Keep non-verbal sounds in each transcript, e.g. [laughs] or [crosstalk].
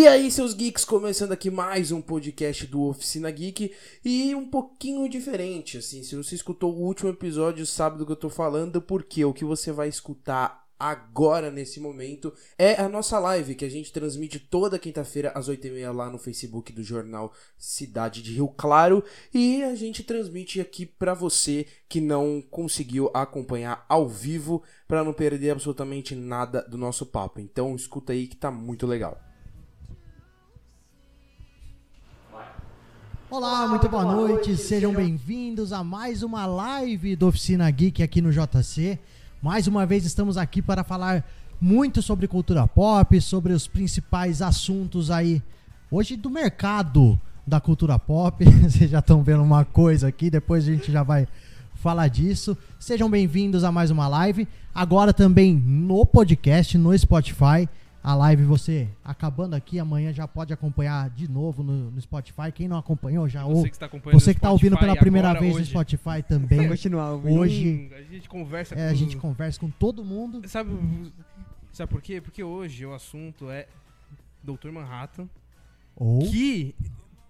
E aí, seus geeks, começando aqui mais um podcast do Oficina Geek e um pouquinho diferente, assim, se você escutou o último episódio, sabe do que eu tô falando, porque o que você vai escutar agora, nesse momento, é a nossa live, que a gente transmite toda quinta-feira às 8h30 lá no Facebook do jornal Cidade de Rio Claro, e a gente transmite aqui pra você que não conseguiu acompanhar ao vivo, pra não perder absolutamente nada do nosso papo. Então, escuta aí que tá muito legal. Olá, muito boa noite, sejam bem-vindos a mais uma live do Oficina Geek aqui no JC. Mais uma vez estamos aqui para falar muito sobre cultura pop, sobre os principais assuntos aí hoje do mercado da cultura pop. [laughs] Vocês já estão vendo uma coisa aqui, depois a gente já vai falar disso. Sejam bem-vindos a mais uma live. Agora também no podcast, no Spotify. A live você acabando aqui, amanhã já pode acompanhar de novo no, no Spotify. Quem não acompanhou já ou Você que está acompanhando você que está ouvindo pela primeira agora, vez no hoje. Spotify também. [laughs] continuar ouvindo. Hoje Hum, a gente conversa é, com... a gente conversa com todo mundo. Sabe, sabe por quê? Porque hoje o assunto é Dr. Manhattan, Ou que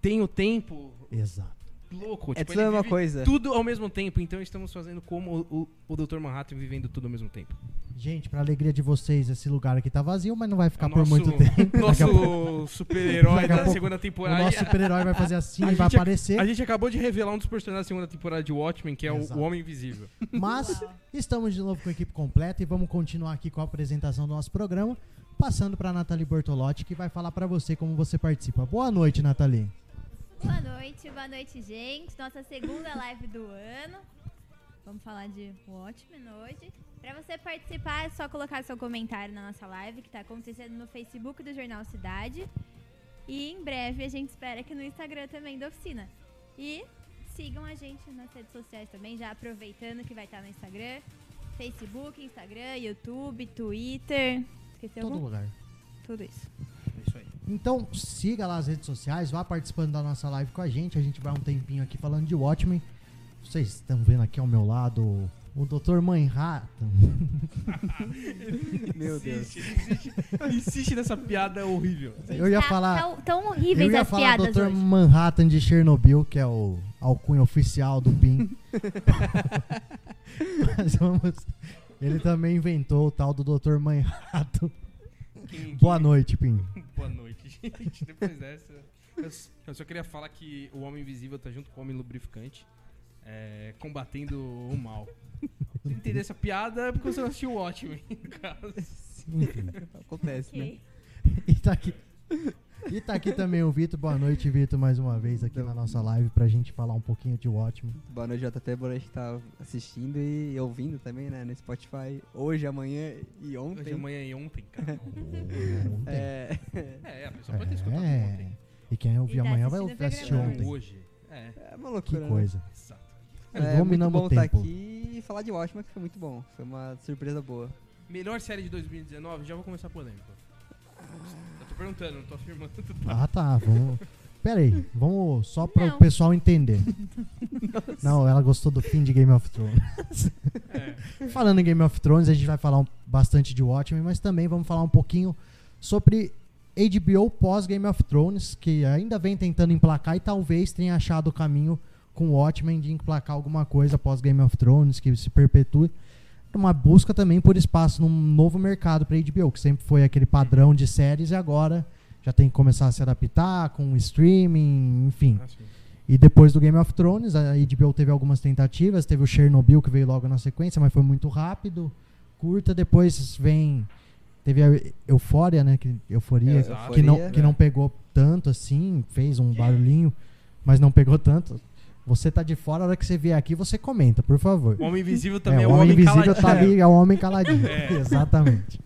tem o tempo exato. Louco. É tipo, tudo a mesma coisa. Tudo ao mesmo tempo, então estamos fazendo como o, o, o Dr. Manhattan vivendo tudo ao mesmo tempo. Gente, para alegria de vocês, esse lugar aqui tá vazio, mas não vai ficar É o por nosso- muito tempo. [laughs] Nosso super-herói da pouco segunda o temporada. nosso super-herói vai fazer assim [laughs] e vai aparecer. A gente acabou de revelar um dos personagens da segunda temporada de Watchmen, que é o, o Homem Invisível. Mas estamos de novo com a equipe completa e vamos continuar aqui com a apresentação do nosso programa, passando para Nathalie Bortolotti, que vai falar para você como você participa. Boa noite, Nathalie. Boa noite, boa noite, gente. Nossa segunda live do ano. Vamos falar de Watchmen hoje. Pra você participar, é só colocar seu comentário na nossa live, que tá acontecendo no Facebook do Jornal Cidade. E em breve a gente espera que no Instagram também da oficina. E sigam a gente nas redes sociais também, já aproveitando que vai estar no Instagram. Facebook, Instagram, YouTube, Twitter. Esqueceu Todo algum? lugar. Tudo isso. Então siga lá as redes sociais, vá participando da nossa live com a gente. A gente vai um tempinho aqui falando de Watchmen. Vocês estão vendo aqui ao meu lado o Dr. Manhattan. [laughs] Meu Deus. Insiste, insiste, insiste nessa piada horrível. Eu ia Tá- falar. Tão, tão horríveis Eu ia as falar piadas Dr. hoje. Manhattan de Chernobyl, que é o alcunha oficial do PIN. [laughs] Mas vamos. Ele também inventou o tal do Dr. Manhattan. Quem- Boa quem- noite, Pim. Boa noite, gente. Depois dessa, eu, só queria falar que o Homem Invisível tá junto com o Homem Lubrificante, é, combatendo o mal. Se entender essa piada é porque você não assistiu o Watchmen, no caso. Enfim. Acontece, né? Ok. E tá aqui. E tá aqui também o Vitor. Boa noite, Vitor, mais uma vez aqui na nossa live pra gente falar um pouquinho de Watchmen. Boa noite, JT. Boa noite que tá assistindo e ouvindo também, né? No Spotify. Hoje, amanhã e ontem. Hoje, amanhã e ontem, cara. [laughs] Ontem. É. É, a pessoa pode ter escutado É. ontem. E quem ouvir E tá amanhã vai assistindo o assistir ontem. Hoje. É, É uma Que loucura. né? coisa. exato. É muito Dominamos bom estar tempo. aqui e falar de Watchmen, que foi muito bom. Foi uma surpresa boa. Melhor série de 2019, já vou começar a polêmica. Tô perguntando, não tô afirmando. Ah, tá. Vamos. Pera aí, vamos só para o Não. pessoal entender. [laughs] Não, ela gostou do fim de Game of Thrones. É. Falando em Game of Thrones, a gente vai falar um- bastante de Watchmen, mas também vamos falar um pouquinho sobre HBO pós Game of Thrones, que ainda vem tentando emplacar e talvez tenha achado o caminho com Watchmen de emplacar alguma coisa pós Game of Thrones, que se perpetue. Uma busca também por espaço num novo mercado para HBO, que sempre foi aquele padrão de séries e agora já tem que começar a se adaptar com streaming, enfim. Ah. E depois do Game of Thrones, a HBO teve algumas tentativas, teve o Chernobyl que veio logo na sequência, mas foi muito rápido, curta. Depois vem teve a Eufória, né, que Euforia, Exato. que não que né? não pegou tanto assim, fez um barulhinho, mas não pegou tanto. Você tá de fora, a hora que você vier aqui, você comenta, por favor. O Homem Invisível também É, é, o Homem Invisível caladinho. tá ali, é o Homem Caladinho. É. [laughs] Exatamente.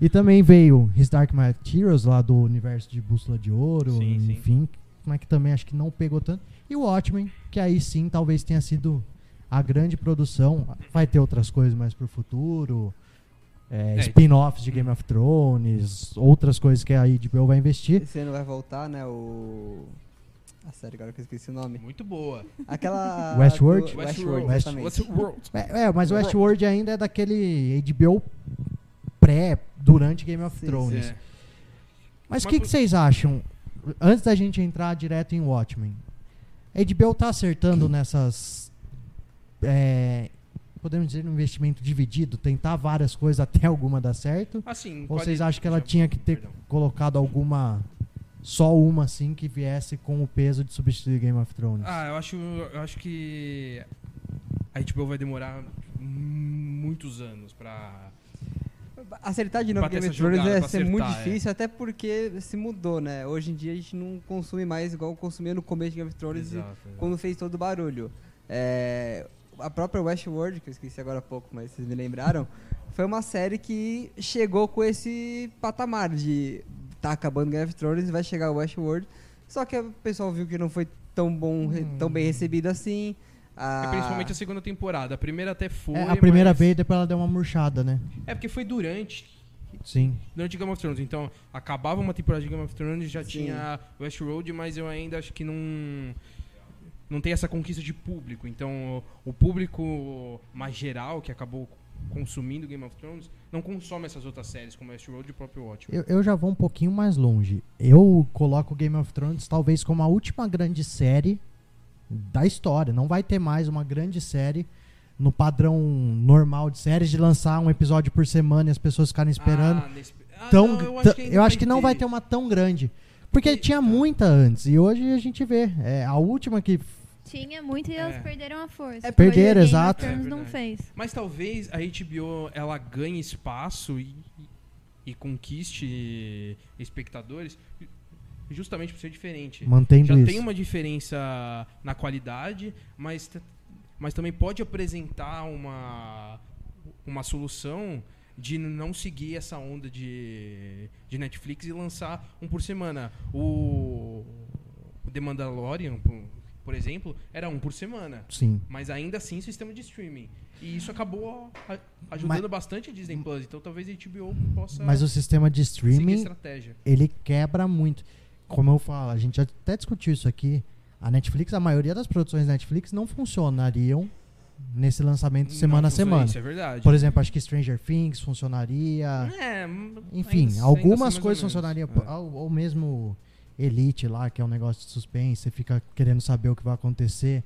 E também veio His Dark Materials, lá do universo de Bússola de Ouro, Sim, sim. enfim, mas que também acho que não pegou tanto. E o Watchmen, que aí sim talvez tenha sido a grande produção. Vai ter outras coisas mais pro futuro. é, É. spin-offs de Game of Thrones, outras coisas que a HBO vai investir. Esse ano vai voltar, né? O. A série agora que eu esqueci o nome. Muito boa. Aquela. [laughs] Westworld? do- Westworld. Westworld. Westworld. É, é, mas Westworld ainda é daquele HBO pré, durante Game of Sim, Thrones. É. Mas o que, que vocês acham? Antes da gente entrar direto em Watchmen, HBO tá acertando [clears throat] nessas. é, podemos dizer, um investimento dividido, tentar várias coisas até alguma dar certo? Assim, Ou vocês acham que ela tinha que ter perdão. colocado alguma. Só uma assim que viesse com o peso de substituir Game of Thrones? Ah, eu acho, eu acho que a HBO vai demorar muitos anos pra. Acertar de novo Game of Thrones jogada, é ser muito acertar, é. difícil, até porque se mudou, né? Hoje em dia a gente não consome mais igual consumia no começo de Game of Thrones Exato, exato. quando fez todo o barulho. É, a própria Westworld, que eu esqueci agora há pouco, mas vocês me lembraram, foi uma série que chegou com esse patamar de tá acabando Game of Thrones e vai chegar o Westworld. Só que o pessoal viu que não foi tão bom, re- tão bem recebido assim. A- É principalmente a segunda temporada. A primeira até foi. É, a primeira mas- vez, depois ela deu uma murchada, né? É porque foi durante. Sim. Durante Game of Thrones. Então, acabava uma temporada de Game of Thrones, já Sim. tinha Westworld, mas eu ainda acho que não. Não tem essa conquista de público. Então, o público mais geral, que acabou consumindo Game of Thrones, não consome essas outras séries, como Westworld e o próprio Watchmen. Eu, eu já vou um pouquinho mais longe. Eu coloco Game of Thrones talvez como a última grande série da história. Não vai ter mais uma grande série no padrão normal de séries de lançar um episódio por semana e as pessoas ficarem esperando. Ah, nesse- Ah, tão, não, eu acho, eu acho que não vai ter uma tão grande. Porque tinha muita antes. E hoje a gente vê. É, a última que. Tinha muito e É. eles perderam a força. É, perderam, exato. É não fez. Mas talvez a HBO ela ganhe espaço e, e conquiste espectadores justamente por ser diferente. Mantendo Já isso. tem uma diferença na qualidade, mas, mas também pode apresentar uma, uma solução de não seguir essa onda de, de Netflix e lançar um por semana. O, o The Mandalorian, por, exemplo, era um por semana. Sim. Mas ainda assim, sistema de streaming. E isso acabou ajudando bastante a Disney Plus. Então talvez a HBO possa Mas o sistema de streaming ele quebra muito. Como eu falo, a gente até discutiu isso aqui. A Netflix, a maioria das produções da Netflix não funcionariam nesse lançamento semana Não a semana. Isso é verdade. Por exemplo, acho que Stranger Things funcionaria. É, hum, Enfim, ainda- ainda algumas assim, mais ou coisas funcionariam. É. Ou, ou mesmo Elite lá, que é um negócio de suspense, você fica querendo saber o que vai acontecer.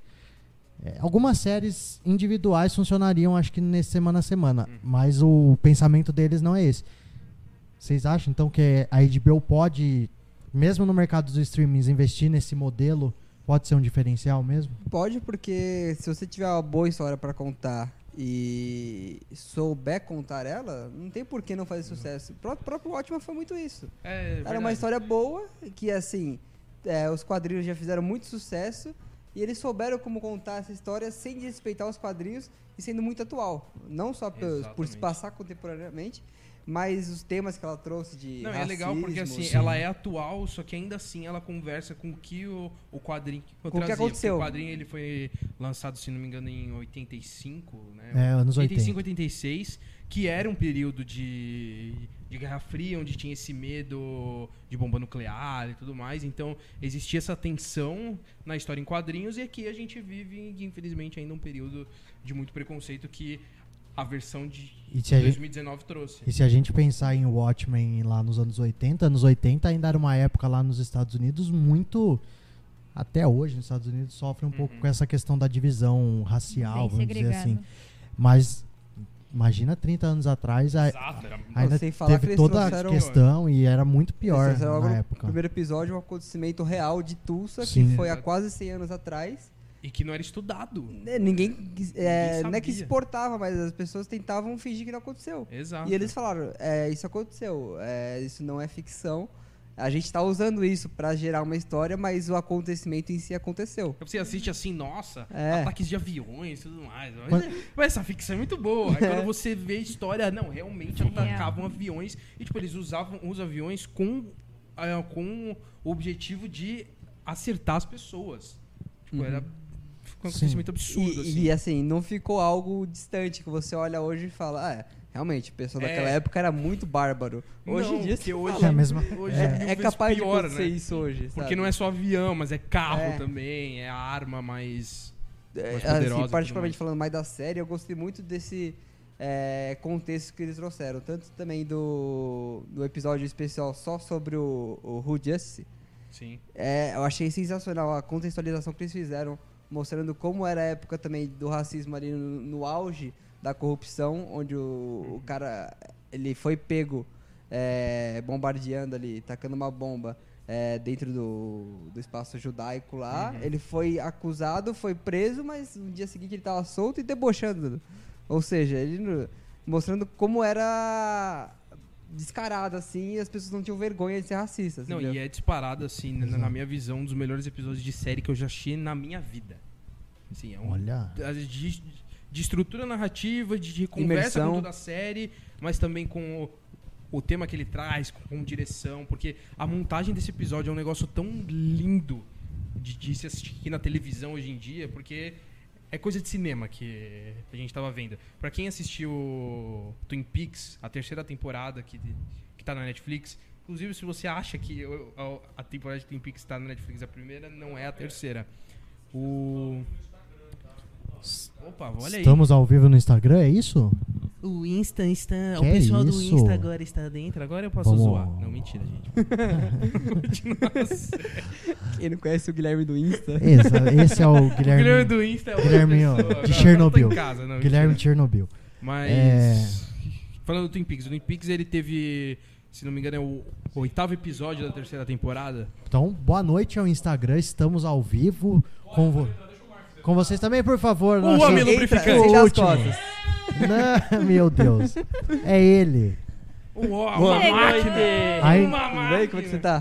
É, algumas séries individuais funcionariam, acho que nesse semana a semana. Hum. Mas o pensamento deles não é esse. Vocês acham então que a HBO pode, mesmo no mercado dos streamings, investir nesse modelo? Pode ser um diferencial mesmo? Pode, porque se você tiver uma boa história pra contar e souber contar ela, não tem por que não fazer sucesso. O próprio, próprio Watchmen foi muito isso. É, Era uma história boa, que assim, é, os quadrinhos já fizeram muito sucesso e eles souberam como contar essa história sem desrespeitar os quadrinhos e sendo muito atual. Não só por, por se passar contemporaneamente, mas os temas que ela trouxe de. Não, é legal porque racismo, assim, ela é atual, só que ainda assim ela conversa com o que o, o quadrinho Com o que trazia, porque aconteceu. O quadrinho ele foi lançado, se não me engano, em 85, né? É, anos 85, 80. 86, que era um período de, de Guerra Fria, onde tinha esse medo de bomba nuclear e tudo mais. Então, existia essa tensão na história em quadrinhos e aqui a gente vive, infelizmente, ainda um período de muito preconceito que a versão de E se a gente, 2019 trouxe. E se a gente pensar em Watchmen lá nos anos 80, anos 80 ainda era uma época lá nos Estados Unidos muito. Até hoje, nos Estados Unidos, sofre um pouco Uhum. com essa questão da divisão racial, Bem vamos dizer segregado. assim. Mas imagina 30 anos atrás, a- Exato, era ainda sem falar que teve eles toda a questão e era muito pior na no época. primeiro episódio um acontecimento real de Tulsa, Sim. que foi há quase 100 anos atrás. E que não era estudado. É, Ninguém, é, Ninguém não é que exportava, mas as pessoas tentavam fingir que não aconteceu. Exato. E eles falaram, é, isso aconteceu, é, isso não é ficção. A gente está usando isso para gerar uma história, mas o acontecimento em si aconteceu. Você assiste assim, nossa, É. ataques de aviões e tudo mais. Mas, Mas- é- mas essa ficção é muito boa. Aí [laughs] quando você vê a história, não, realmente Real. atacavam aviões. E tipo, eles usavam os aviões com, com o objetivo de acertar as pessoas. Tipo, Uhum. era um Sim. acontecimento absurdo, E, assim. e, assim, não ficou algo distante que você olha hoje e fala, ah, é, realmente, o pessoal É. daquela época era muito bárbaro. Hoje Não, em dia se hoje- É a mesma- Hoje é. é, capaz pior, de acontecer né? isso hoje. Porque sabe? não é só avião, mas é carro É. também, é arma mais. É, mais assim, poderosa tudo particularmente falando mais da série, eu gostei muito desse é, contextos que eles trouxeram. Tanto também do, do episódio especial só sobre o, o Who Justice. Sim. É, eu achei sensacional a contextualização que eles fizeram, mostrando como era a época também do racismo ali no, no auge da corrupção, onde o, o cara ele foi pego é, bombardeando ali, tacando uma bomba é, dentro do, do espaço judaico lá. Ele foi acusado, foi preso, mas no dia seguinte ele estava solto e debochando. Ou seja, ele mostrando como era descarado assim, e as pessoas não tinham vergonha de ser racistas. Não, entendeu? e é disparado, assim, na, na minha visão, um dos melhores episódios de série que eu já assisti na minha vida. Assim, é um, Olha. de, de estrutura narrativa, de, de conversa Imersão. com toda a série, mas também com o, o tema que ele traz, com, com direção, porque a montagem desse episódio é um negócio tão lindo de, de se assistir na televisão hoje em dia, porque é coisa de cinema que a gente tava vendo. Pra quem assistiu Twin Peaks, a terceira temporada que, que tá na Netflix, inclusive se você acha que a, a temporada de Twin Peaks tá na Netflix a primeira, não é a terceira. O... Opa, olha aí. Estamos ao vivo no Instagram, é isso? O Insta está. Que o pessoal do isso? Insta agora está dentro. Agora eu posso Vamos- zoar. Não, mentira, gente. [laughs] Nossa. Quem não conhece o Guilherme do Insta? Exa- esse é o [laughs] O Guilherme, Guilherme do Insta é outra Guilherme, ó, de Agora Chernobyl. em casa, não, Guilherme mentira. Chernobyl. Mas. É. Falando do Twin Peaks, o Twin Peaks ele teve, se não me engano, é o oitavo episódio da terceira temporada. Então, boa noite ao Instagram, estamos ao vivo com, vo- com vocês também, por favor. O homem lubrificante. o último. Não, meu Deus. É ele. O, uma Boa máquina. Aí- Uma Tudo bem? Como é que você tá?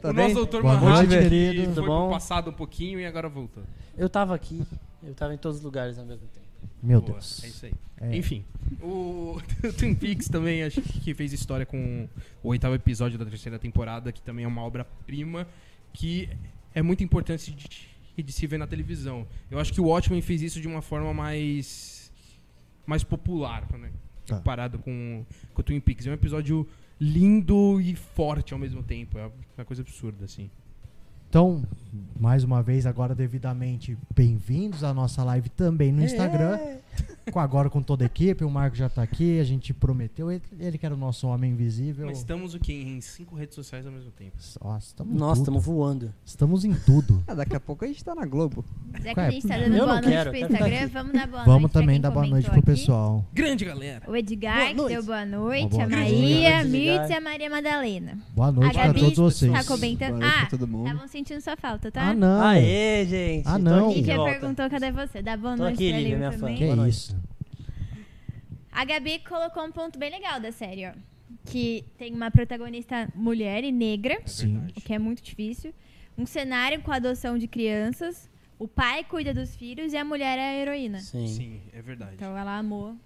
Tá o bem? nosso doutor Boa Manhattan, noite, que querido. foi pro bom? passado um pouquinho e agora voltou. Eu tava aqui, eu tava em todos os lugares ao mesmo tempo. Meu Boa, Deus. É isso aí. É. Enfim, o [laughs] Twin Peaks também acho que fez história com o oitavo episódio da terceira temporada, que também é uma obra-prima que é muito importante de, de se ver na televisão. Eu acho que o Watchmen fez isso de uma forma mais mais popular, né? Tá. comparado com, com o Twin Peaks. É um episódio lindo e forte ao mesmo tempo. É uma coisa absurda, assim. Então, mais uma vez, agora devidamente bem-vindos à nossa live também no Instagram. Com, agora com toda a equipe, o Marco já tá aqui, a gente prometeu, ele, ele que era o nosso homem invisível. Mas estamos o quê? Em cinco redes sociais ao mesmo tempo. Nossa, estamos Nossa, estamos voando. Estamos em tudo. Ah, daqui a pouco a gente tá na Globo. Já que a gente tá Eu dando não boa noite quero, pro eu Instagram, vamos dar boa Vamos noite pra também dar boa noite pro aqui. pessoal. Grande galera! O Edgar, Boa que deu boa noite. Boa a. Maria, Mirtz Edgar. e a Maria Madalena. Boa noite a pra todos vocês. tá comentando. Boa noite Ah, pra todo mundo. estavam sentindo sua falta, tá? Ah, não. Aê, gente! Ah, não. Lívia volta. perguntou cadê você. Dá boa noite aqui, pra Lívia, minha fã. também. Que Boa noite. isso. A Gabi colocou um ponto bem legal da série, ó. Que tem uma protagonista mulher e negra, Sim. o que é muito difícil. Um cenário com a adoção de crianças. O pai cuida dos filhos e a mulher é a heroína. Sim. Sim, é verdade. Então ela amou.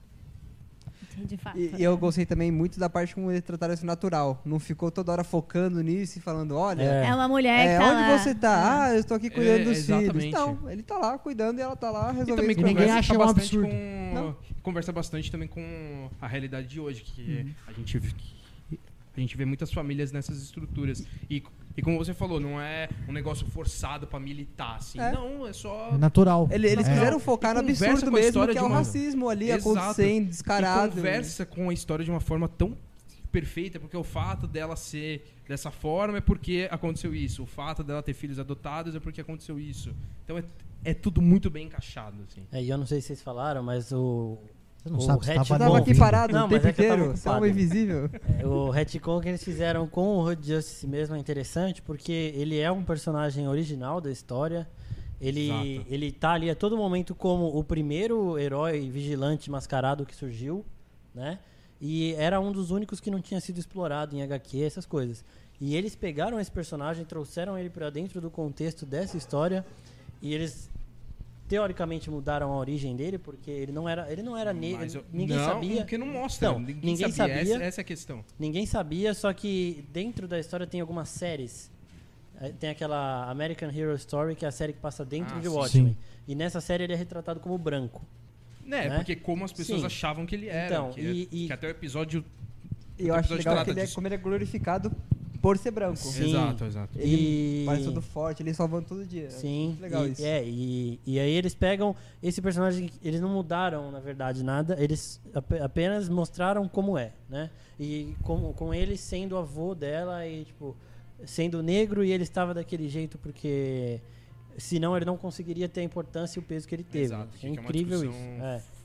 [laughs] De fato. E, e eu gostei também muito da parte como eles trataram isso natural. Não ficou toda hora focando nisso e falando, olha, É. É uma mulher é, que tá onde lá. você tá? Ah, eu estou aqui cuidando É, dos exatamente. filhos. Não, ele tá lá cuidando e ela tá lá E resolvendo também isso. ninguém conversa acha um bastante absurdo. com- Não. Conversa bastante também com a realidade de hoje, que Uhum. a gente vê- a gente vê muitas famílias nessas estruturas. E, e como você falou, não é um negócio forçado pra militar, assim. É. Não, é só. É natural. Ele- eles É. quiseram focar no absurdo mesmo, que é o racismo ali Exato. acontecendo, E descarado. conversa com a história de uma forma tão perfeita, porque o fato dela ser dessa forma é porque aconteceu isso. O fato dela ter filhos adotados é porque aconteceu isso. Então é, é tudo muito bem encaixado, assim. É, e eu não sei se vocês falaram, mas o, Você não O sabe, você tava aqui parado Não, o mas tempo é inteiro, é ocupado. invisível. é, o retcon que eles fizeram com o Road Justice mesmo é interessante, porque ele é um personagem original da história. Ele, Exato. ele tá ali a todo momento como o primeiro herói vigilante mascarado que surgiu, né? E era um dos únicos que não tinha sido explorado em HQ, essas coisas. E eles pegaram esse personagem, trouxeram ele pra dentro do contexto dessa história e eles teoricamente mudaram a origem dele, porque ele não era, ele não era negro, ninguém não, sabia. Porque não mostra. Não, ninguém, ninguém sabia. sabia. Essa, essa é a questão. Ninguém sabia, só que dentro da história tem algumas séries. Tem aquela American Hero Story, que é a série que passa dentro Ah, de. Watchmen. Sim. E nessa série ele é retratado como branco. É, Né? porque como as pessoas Sim. achavam que ele era. Então, que, e- e- que até o episódio. Eu o acho episódio legal que ele é, como ele é glorificado por ser branco. Sim. Exato, exato. E... Parece todo forte, ele salvando todo dia. Sim, Muito legal e, isso. É, e, e aí eles pegam esse personagem, eles não mudaram, na verdade, nada, eles ap- apenas mostraram como é, né? E com, com ele sendo avô dela e, tipo, sendo negro e ele estava daquele jeito porque senão ele não conseguiria ter a importância e o peso que ele teve. Exato, é é incrível isso. discussão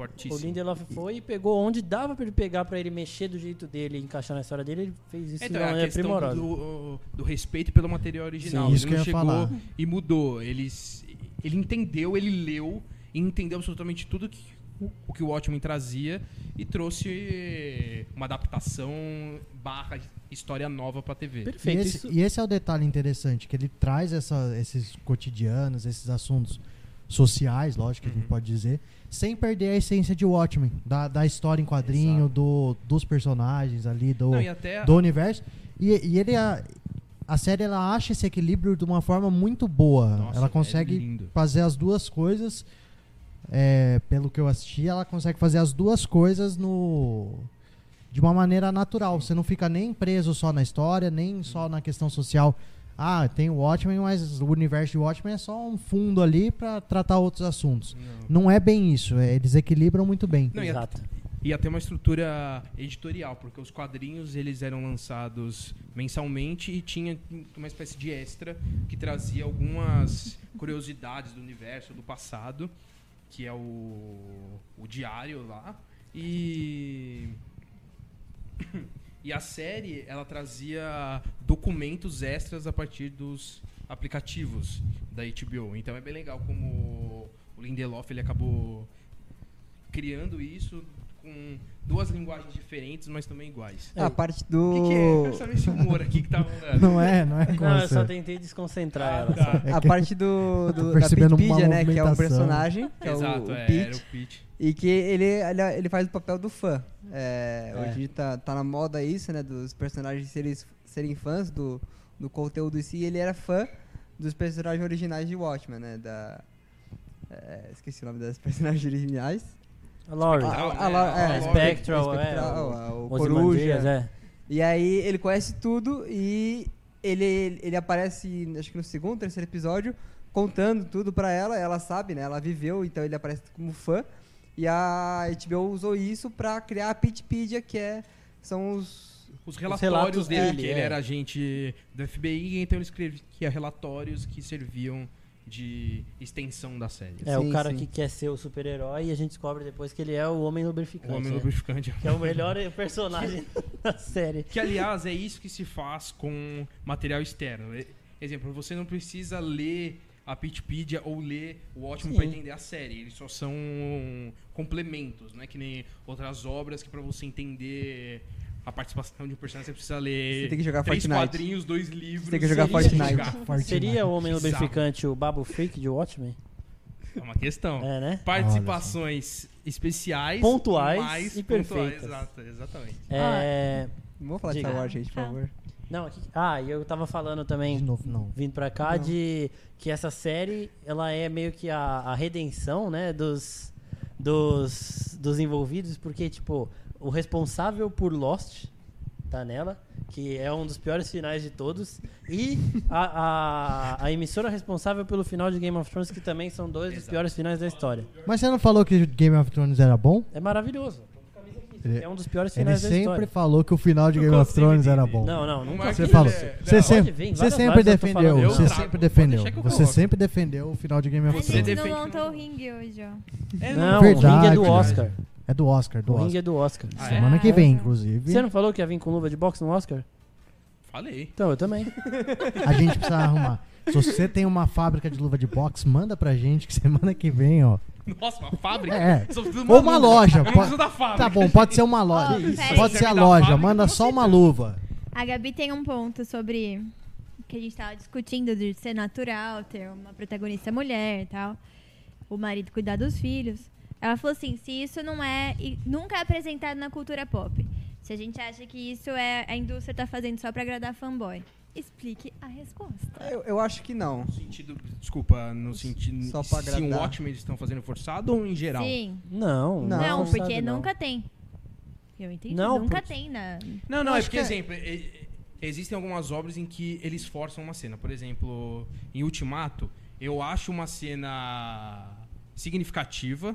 É. O Fortíssimo. Lindelof foi e pegou onde dava pra ele pegar pra ele mexer do jeito dele e encaixar na história dele, ele fez isso Então, de é a maneira primorosa. do, do respeito pelo material original. Sim, isso ele não que eu ia chegou falar. e mudou. Ele, ele entendeu, ele leu e entendeu absolutamente tudo que, o, que o Watchmen trazia e trouxe uma adaptação barra história nova pra TV. E Perfeito. esse, Isso, e esse é o detalhe interessante, que ele traz essa- esses cotidianos, esses assuntos sociais, lógico que a gente Uhum. pode dizer, sem perder a essência de Watchmen, da, da história em quadrinho, do, dos personagens ali, do, Não, até do universo. E, e ele, a, a série, ela acha esse equilíbrio de uma forma muito boa. Nossa, ela é consegue lindo. fazer as duas coisas, é, pelo que eu assisti, ela consegue fazer as duas coisas no de uma maneira natural. Você não fica nem preso só na história, nem só na questão social. Ah, tem o Watchmen, mas o universo de Watchmen é só um fundo ali pra tratar outros assuntos. Não. Não é bem isso, é, eles equilibram muito bem. Não, e Exato. ia ter uma estrutura editorial, porque os quadrinhos eles eram lançados mensalmente e tinha uma espécie de extra que trazia algumas curiosidades do universo, do passado, que é o, o diário lá. E e a série ela trazia documentos extras a partir dos aplicativos da HBO. Então é bem legal como o Lindelof ele acabou criando isso com duas linguagens diferentes, mas também iguais. A parte O do. que, que é? Eu quero saber esse humor aqui que tá rolando. [laughs] Não é, não é Não, eu só tentei desconcentrar Ah, ela. tá. É a parte do, do da percebendo uma Pitpedia, né? Que é um personagem, que Exato, é o, o é, Pete, era o Pete. e que ele, ele, ele faz o papel do fã. É, É. Hoje tá, tá na moda isso, né? Dos personagens serem, serem fãs do, do conteúdo em si. E ele era fã dos personagens originais de Watchmen, né? Da. é, esqueci o nome das [laughs] personagens originais. A Laurie. A, a, né? é, A Spectral, é, Spectral, o- o Ozymandias, Coruja. é. E aí ele conhece tudo e ele, ele aparece, acho que no segundo, terceiro episódio, contando tudo pra ela. Ela sabe, né? Ela viveu, então ele aparece como fã. E a HBO usou isso pra criar a Pitpedia, que é, são os... Os relatórios relatos dele, dele, que ele é. era agente do FBI, então ele escrevia relatórios que serviam de extensão da série. É o Sim, cara sim. que quer ser o super-herói e a gente descobre depois que ele é o homem O lubrificante. homem né? lubrificante. Que é o melhor [laughs] personagem da série. Que, aliás, é isso que se faz com material externo. Exemplo, você não precisa ler a Pitpedia ou ler o Ótimo para entender a série. Eles só são complementos, não é que nem outras obras que para você entender a participação de um personagem você precisa ler Você tem que jogar três Fortnite. quadrinhos, dois livros. Você tem que jogar Fortnite. jogar. Fortnite. Seria o homem lubrificante o Babu Freak de Watchmen? É uma questão. É, né? Participações especiais, Pontuais mais e pontuais. perfeitas. Exato, exatamente. É. Não vou falar de. Star Wars, gente, por Ah. favor. Não, aqui... Ah, e eu tava falando também. De novo, não. vindo pra cá Não. de que essa série ela é meio que a, a redenção né dos, dos dos envolvidos porque tipo o responsável por Lost tá nela que é um dos piores finais de todos e a, a, a emissora responsável pelo final de Game of Thrones que também são dois dos Exato. piores finais da história Mas você não falou que Game of Thrones era bom? é maravilhoso Ele- é um dos piores Ele finais da sempre história falou que o final de Game of Thrones era bom. não não Não nunca Você falou. ele é- Você Não, sempre, vir, você sempre defendeu. Você trago, sempre defendeu. Você sempre defendeu o final de Game A of Você gente Thrones. não montou o ringue hoje, ó. É, não o Verdade, ringue é do verdade. Oscar É do Oscar, do o ringue Oscar. é do Oscar Ah, é? Semana que vem, Ah. inclusive. você não falou que ia vir com luva de boxe no Oscar Falei. então eu também A gente precisa arrumar. Se você tem uma fábrica de luva de boxe, manda pra gente que semana que vem, ó. Nossa, uma fábrica? É. Eu só preciso de Ou uma luva. loja. Eu não preciso da fábrica. Tá bom, pode ser uma loja. Ó, pera aí. Pode ser a loja, fábrica, manda só uma luva. A Gabi tem um ponto sobre o que a gente tava discutindo de ser natural, ter uma protagonista mulher e tal. O marido cuidar dos filhos. Ela falou assim: se isso não é. nunca é apresentado na cultura pop. Se a gente acha que isso é a indústria tá fazendo só pra agradar fanboy. Explique a resposta. Eu, eu acho que não. No sentido, desculpa, no sentido Só pra se um agradar. Watchmen eles estão fazendo forçado ou em geral? Sim. Não, Não, é Não, forçado, porque não. nunca tem. Eu entendi. Não, nunca tem na. Não, não, Eu é porque, que é- exemplo, é- é- existem algumas obras em que eles forçam uma cena. Por exemplo, em Ultimato, eu acho uma cena significativa,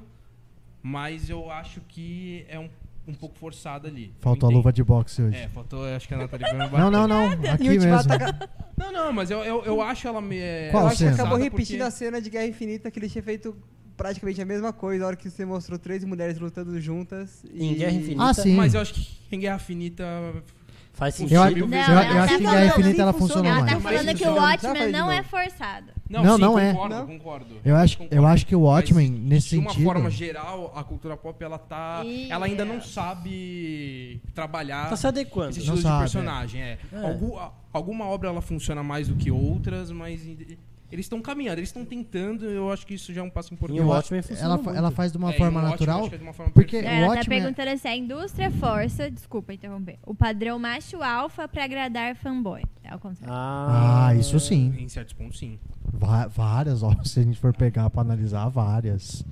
mas eu acho que é um, um pouco forçada ali. Faltou a luva de boxe hoje. É, faltou, acho que a Nathalie vai me Não, não, bater. não. Aqui mesmo. tá- Não, não, mas eu, eu, eu acho ela me. é, Qual eu acho que acabou repetindo porque- a cena de Guerra Infinita que ele tinha feito praticamente a mesma coisa, a hora que você mostrou três mulheres lutando juntas. Em e- Guerra Infinita. Ah, sim. Mas eu acho que em Guerra Finita. Faz Eu sentido. acho- mil Não, eu, ela eu tá acho que assim, Infinita ela funciona. funcionou Ela mais. tá Mas falando que o Watchmen de não é forçado. Não, Não, sim, não é. concordo, Não? concordo. Eu acho, Concordo. eu acho que o Watchmen, Mas, nesse de uma sentido. forma geral, a cultura pop ela tá, Ih, ela ainda não é. sabe trabalhar Tá se adequando. esse Não estilo de sabe, personagem. É. É. Algu- a- alguma obra ela funciona mais do que outras, mas eles estão caminhando, eles estão tentando. Eu acho que isso já é um passo importante. E o Watchmen funciona ela, muito. ela faz de uma É, forma natural. acho que é de uma forma porque-. O Ela tá Watchmen- perguntando se a indústria força, desculpa interromper, o padrão macho alfa pra agradar fanboy. É o contrário. Ah, Ah, isso sim. Em certos pontos, sim. Va- várias, [laughs] ó, se a gente for pegar pra analisar, várias.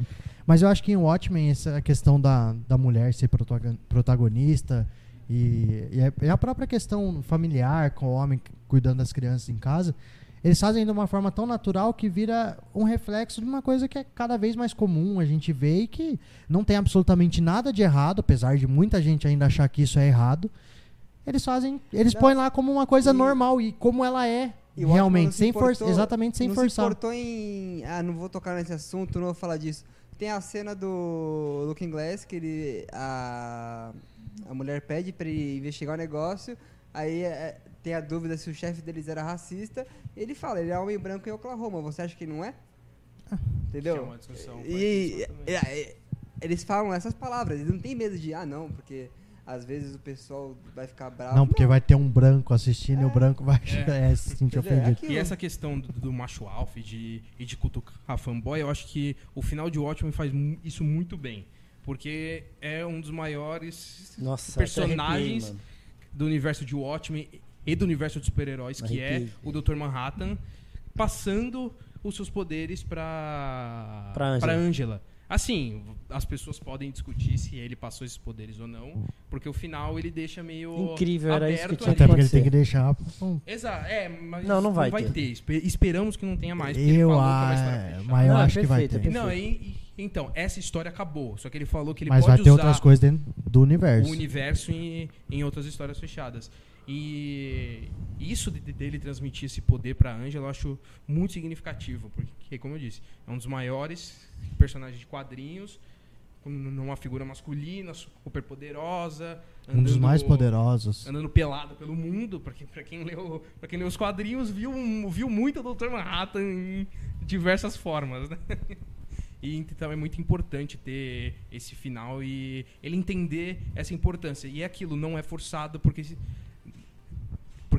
Mas eu acho que em Watchmen, essa questão da, da mulher ser protagon- protagonista e, e a própria questão familiar com o homem cuidando das crianças em casa, eles fazem de uma forma tão natural que vira um reflexo de uma coisa que é cada vez mais comum a gente vê e que não tem absolutamente nada de errado, apesar de muita gente ainda achar que isso é errado. Eles fazem, eles Não. põem lá como uma coisa E- normal e como ela é. Realmente, sem forçar, exatamente sem não forçar. se importou em. Ah, não vou tocar nesse assunto, não vou falar disso. Tem a cena do Looking Glass que ele. A, a mulher pede pra ele investigar o negócio. Aí é, tem a dúvida se o chefe deles era racista. Ele fala, ele é homem branco em Oklahoma. Você acha que não é? Que é Entendeu? uma discussão. E, e- e- eles falam essas palavras, eles não têm medo de, ah não, porque às vezes o pessoal vai ficar bravo. Não, porque vai ter um branco assistindo e o branco vai É. [laughs] é, se sentir? É ofendido. aquilo. E essa questão do, do macho alfa e de, e de cutucar fanboy, eu acho que o final de Watchmen faz isso muito bem. Porque é um dos maiores Nossa, personagens mano. do universo de Watchmen e do universo de super-heróis, que é o Dr. Manhattan, passando os seus poderes pra, Pra Angela. pra Angela. Assim, as pessoas podem discutir se ele passou esses poderes ou não, porque o final ele deixa meio Incrível, era isso que aberto tinha. Até porque ele tem que deixar. Exato, é, mas Não, não vai ter. ter. Espe- Esperamos que não tenha mais. eu é fechada. mas eu Não, é acho que vai perfeito, ter. é Não, e- e- então, essa história acabou. Só que ele falou que ele Mas pode vai ter outras coisas dentro do o universo. universo em, em outras histórias fechadas. E isso de- de- dele transmitir esse poder pra Angela eu acho muito significativo. Porque, como eu disse, é um dos maiores personagens de quadrinhos, numa figura masculina, super poderosa. Um dos andando- mais poderosos. andando pelado pelo mundo, pra quem, pra quem, leu, pra quem leu os quadrinhos, viu, viu muito o Dr. Manhattan em diversas formas, né? [laughs] E então é muito importante ter esse final e ele entender essa importância. E é aquilo, não é forçado, porque,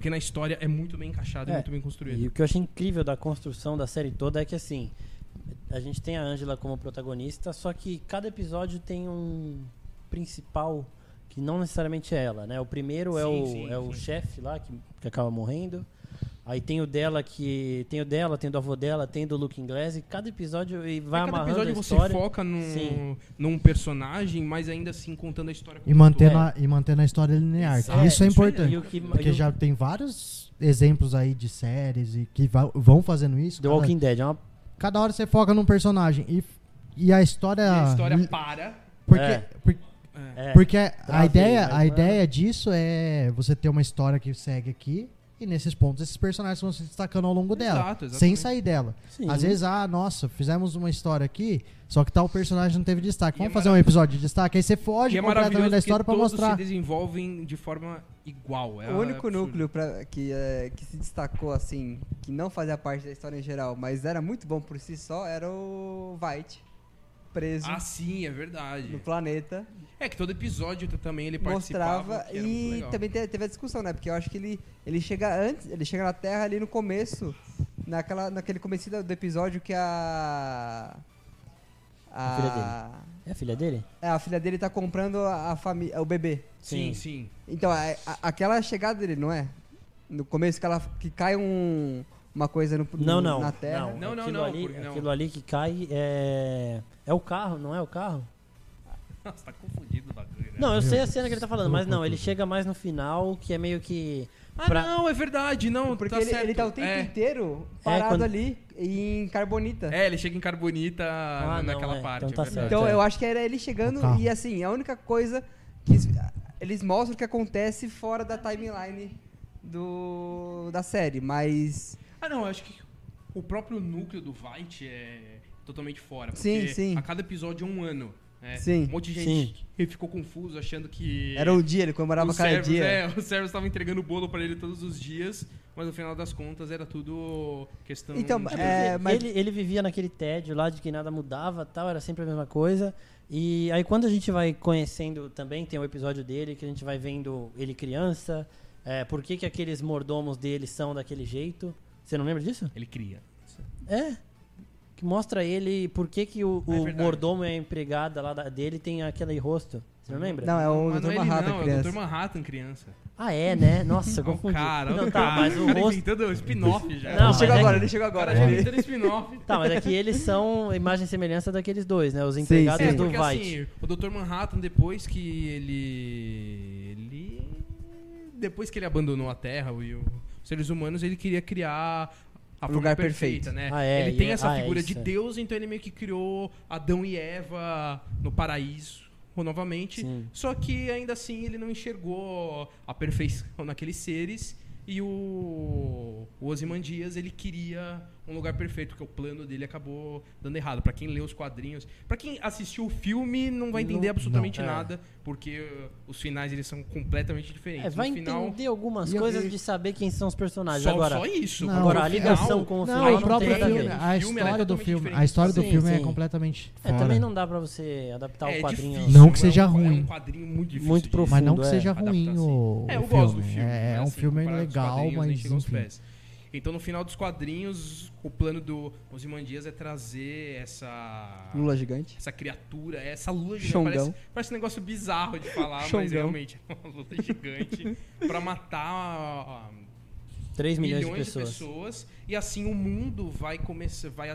porque na história é muito bem encaixado e É, muito bem construído. E o que eu achei incrível da construção da série toda é que assim, a gente tem a Angela como protagonista, só que cada episódio tem um principal que não necessariamente é ela, né? O primeiro é Sim, o, sim, é o sim. chefe lá que, que acaba morrendo. Aí tem o dela que tem o dela, tem do avô dela, tem do Looking Glass e cada episódio e vai Cada amarrando episódio a você história. foca num, Sim. num personagem, mas ainda assim contando a história E mantendo, todo. a, e mantendo a história linear. Exato. que isso é É, isso aí, importante. Que, Porque e o já tem vários exemplos aí de séries e que va- vão fazendo isso. The Cada, Walking Dead é uma cada hora você foca num personagem. E, e a história. E a história para. Porque, É. por- É. é, porque a travei, ideia, a é. ideia disso é você ter uma história que segue aqui. E nesses pontos, esses personagens vão se destacando ao longo dela. Exato, sem sair dela. sim. Às vezes, ah, nossa, fizemos uma história aqui, só que tal personagem não teve destaque. E é Vamos fazer um episódio de destaque. Aí você foge E é completamente da história pra todos mostrar. se desenvolvem de forma igual. É o único absurdo. núcleo pra, que, é, que se destacou assim, que não fazia parte da história em geral, mas era muito bom por si só, era o White, preso Ah, sim, é verdade. no planeta. É que todo episódio também ele participava. mostrava e também te- teve a discussão, né? Porque eu acho que ele, ele chega antes, ele chega na Terra ali no começo, naquela, naquele começo do episódio que a A filha É a filha dele? É, a filha dele tá comprando a, a família, o bebê. Sim, Sim. sim. Então, a- a- aquela chegada dele, não é? No começo que ela que cai um uma coisa no, no- Não, não. na Terra. Não, Não, não, aquilo não, Ali, não. Aquilo ali que cai é. É o carro, não é o carro? Nossa, tá confundido o bagulho, né? Não, eu sei a cena que ele tá falando, mas não, ele chega mais no final, que é meio que. Ah, Pra- não, é verdade, não, Porque tá ele, certo. ele tá o tempo é. inteiro parado quando- ali em carbonita. É, ele chega em carbonita Ah, não, naquela é, parte. então é tá verdade. certo. Então é. eu acho que era ele chegando e assim, a única coisa que es- eles mostram que acontece fora da timeline do da série, mas Ah, não, eu acho que o próprio núcleo do White é totalmente fora. Sim, porque sim. A cada episódio é um ano. né? Sim. Um monte de gente que ficou confuso achando que. era um dia, ele comemorava cada servos, dia. É, os servos estavam entregando bolo pra ele todos os dias, mas no final das contas era tudo questão. Então, de- é, mas- ele, ele vivia naquele tédio lá de que nada mudava tal, era sempre a mesma coisa. E aí quando a gente vai conhecendo também, tem um episódio dele que a gente vai vendo ele criança, é, por que, que aqueles mordomos dele são daquele jeito. Você não lembra disso? Ele cria. É. Que mostra ele por que, que o, é o verdade. mordomo e a empregada lá da- dele tem aquele rosto. Você não lembra? Não, é o Mas Dr. não é ele Manhattan, não, é o criança. Dr. Manhattan criança. Ah, é, né? Nossa, [laughs] eu o confundi. cara, não, o tá, cara. mas o O cara rosto. inventando spin-off já. Não, ele chegou é agora, que- ele chegou O agora. cara ele- inventando spin-off. [laughs] Tá, mas é que eles são imagem e semelhança daqueles dois, né? Os empregados É, do porque White. assim, o Dr. Manhattan, depois que ele. ele. Depois que ele abandonou a Terra e os seres humanos, ele queria criar a forma lugar perfeita, perfeito. né? Ah, é, ele tem é- essa ah, é figura isso, de é. Deus, então ele meio que criou Adão e Eva no paraíso novamente. Sim. Só que ainda assim ele não enxergou a perfeição [laughs] naqueles seres. E o, o Ozymandias, ele queria um lugar perfeito, porque o plano dele acabou dando errado. Pra quem lê os quadrinhos, Pra quem assistiu o filme, não vai entender Não- absolutamente não, é. nada, porque uh, os finais eles são completamente diferentes. É, vai no final, entender algumas coisas e- de saber quem são os personagens. só, Agora, só isso. Não, agora a ligação com o Não, final Aí o não próprio a filme, a filme, é história do filme, a história do Sim, filme é completamente É, fora. também não dá pra você adaptar é o quadrinho. difícil, Não que é seja um- É ruim. um quadrinho muito difícil. Muito profundo. Mas não que é, seja ruim o, É, eu o gosto do filme. filme. É, é um assim, filme legal, mas Então, no final dos quadrinhos, o plano do Ozymandias é trazer essa Lula gigante. essa criatura, essa lula gigante. Xongão. Parece, parece um negócio bizarro de falar, mas Xongão. realmente é uma lula gigante [laughs] pra matar 3 milhões, milhões, de pessoas. e assim o mundo vai começar, vai,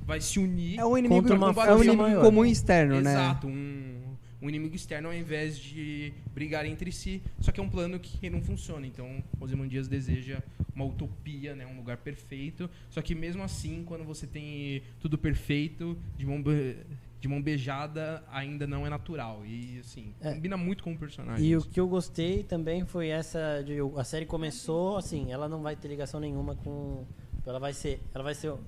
vai se unir. É um inimigo, Contra uma é um inimigo maior. comum externo, né? Exato, um, um inimigo externo ao invés de brigar entre si. Só que é um plano que não funciona. Então, Ozymandias deseja uma utopia, né, um lugar perfeito. Só que mesmo assim, quando você tem tudo perfeito, de mão, be- de mão beijada, ainda não é natural. E assim, É. combina muito com o personagem. E o que eu gostei também foi essa de a série começou assim, ela não vai ter ligação nenhuma com ela vai ser, ela vai ser, o-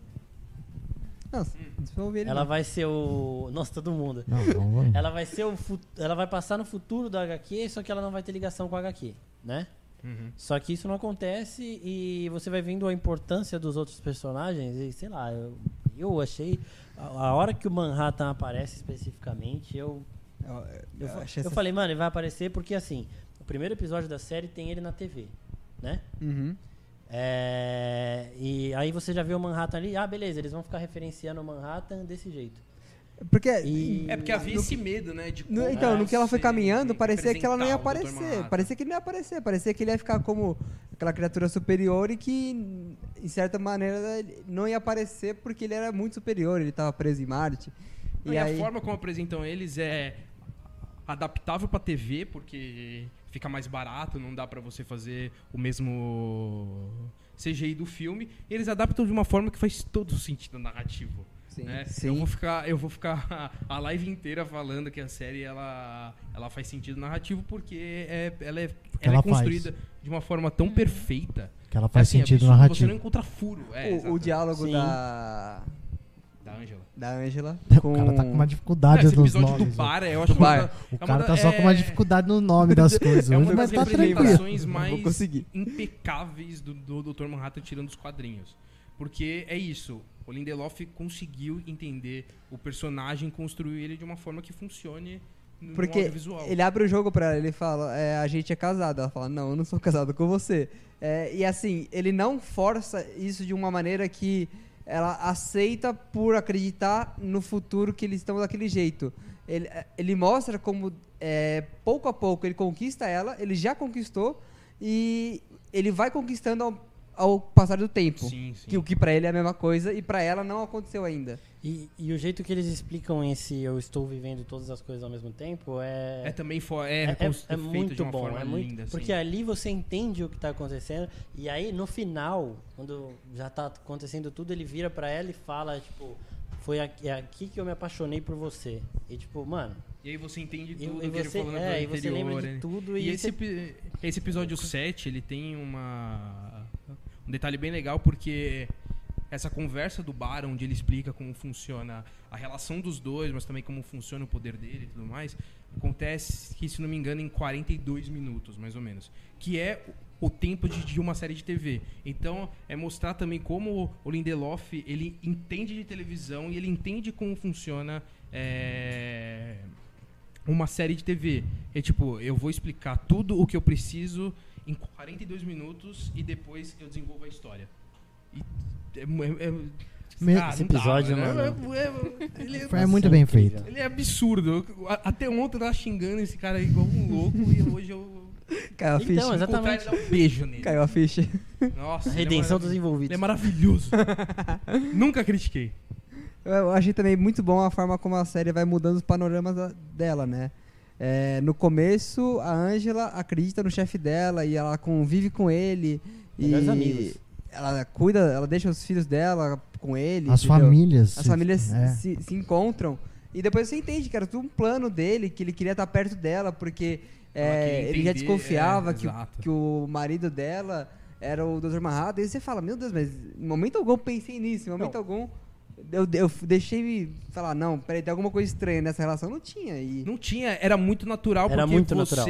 Não, ele. ela não. vai ser o, nossa, todo mundo. Não, não vamos. Ela vai ser o fut- ela vai passar no futuro da HQ, só que ela não vai ter ligação com a HQ, né? Uhum. Só que isso não acontece e você vai vendo a importância dos outros personagens e sei lá, eu, eu achei a, a hora que o Manhattan aparece especificamente, eu Eu, eu, eu, eu falei, mano, ele vai aparecer porque assim, o primeiro episódio da série tem ele na TV, né? Uhum. É, e aí você já vê o Manhattan ali, ah, beleza, eles vão ficar referenciando o Manhattan desse jeito. Porque. E- É porque havia no- esse medo, né? De no- como então, no que ela foi caminhando, parecia que ela não ia o aparecer. Parecia que ele não ia aparecer. Parecia que ele ia ficar como aquela criatura superior e que, em certa maneira, não ia aparecer porque ele era muito superior. Ele estava preso em Marte. E, E, aí. a forma como apresentam eles é adaptável pra TV, porque fica mais barato, não dá pra você fazer o mesmo CGI do filme. E eles adaptam de uma forma que faz todo sentido narrativo. Sim, né? sim. Eu vou ficar, eu vou ficar [laughs] a live inteira falando que a série ela, ela faz sentido narrativo porque é, ela é, ela ela é faz. construída de uma forma tão perfeita. Que ela faz assim, é sentido Você narrativo. não encontra furo. É, o, o diálogo Sim. da. da Angela. Da Angela. [laughs] O com... cara tá com uma dificuldade esse nos nomes. do ó. bar, é, eu acho Do que é uma bar. O é cara da- tá só com uma é- dificuldade no nome das coisas. [laughs] É uma das tá representações mais impecáveis do, do Dr. Manhattan tirando os quadrinhos. Porque é isso. O Lindelof conseguiu entender o personagem construir ele de uma forma que funcione no Porque ele abre o jogo pra ela, ele fala, é, a gente é casado. Ela fala, não, eu não sou [laughs] casado com você. É, e assim, ele não força isso de uma maneira que ela aceita por acreditar no futuro que eles estão daquele jeito. Ele, ele mostra como, é, pouco a pouco, ele conquista ela, ele já conquistou, e ele vai conquistando ao, passar do tempo. Sim, sim. Que o que pra ele é a mesma coisa e pra ela não aconteceu ainda. E, e o jeito que eles explicam esse eu estou vivendo todas as coisas ao mesmo tempo é. É também fo- é, é, é- é muito bom, é muito, linda, assim. porque ali você entende o que tá acontecendo e aí no final, quando já tá acontecendo tudo, ele vira pra ela e fala tipo, foi aqui, é aqui que eu me apaixonei por você. E tipo, mano, E aí você entende e, tudo e que ele você, é, e você lembra de né? tudo E e, esse, você- esse episódio 7, ele tem uma um detalhe bem legal porque essa conversa do bar onde ele explica como funciona a relação dos dois, mas também como funciona o poder dele e tudo mais, acontece que se não me engano em 42 minutos, mais ou menos, que é o tempo de, de uma série de TV. Então, é mostrar também como o Lindelof, ele entende de televisão e ele entende como funciona é, uma série de TV. É tipo, eu vou explicar tudo o que eu preciso em 42 minutos e depois eu desenvolvo a história. E é, é, é, ah, esse não dá, episódio, né? É- é- ele, é, Foi muito bem feito. ele é absurdo. Eu- a- Até ontem eu tava xingando esse cara aí igual um louco e hoje eu Caiu a Então, ficha. exatamente. vou dar um beijo nele. Caiu a ficha. Nossa, A é redenção dos envolvidos. Ele é maravilhoso. [laughs] Nunca critiquei. Eu achei também muito bom a forma como a série vai mudando os panoramas da- dela, né? É, no começo, a Angela acredita no chefe dela e ela convive com ele. Melhores e amigos. Ela cuida, ela deixa os filhos dela com ele. As entendeu? famílias. As famílias é. se, se encontram. E depois você entende que era tudo um plano dele, que ele queria estar perto dela, porque é, queria ele já entender, desconfiava é, que, que o marido dela era o Dr. Manhattan. E você fala, meu Deus, mas em momento algum eu pensei nisso, em momento algum eu, eu deixei me falar, não, peraí, tem alguma coisa estranha nessa relação. Não tinha. E Não tinha, era muito natural Era porque muito você natural.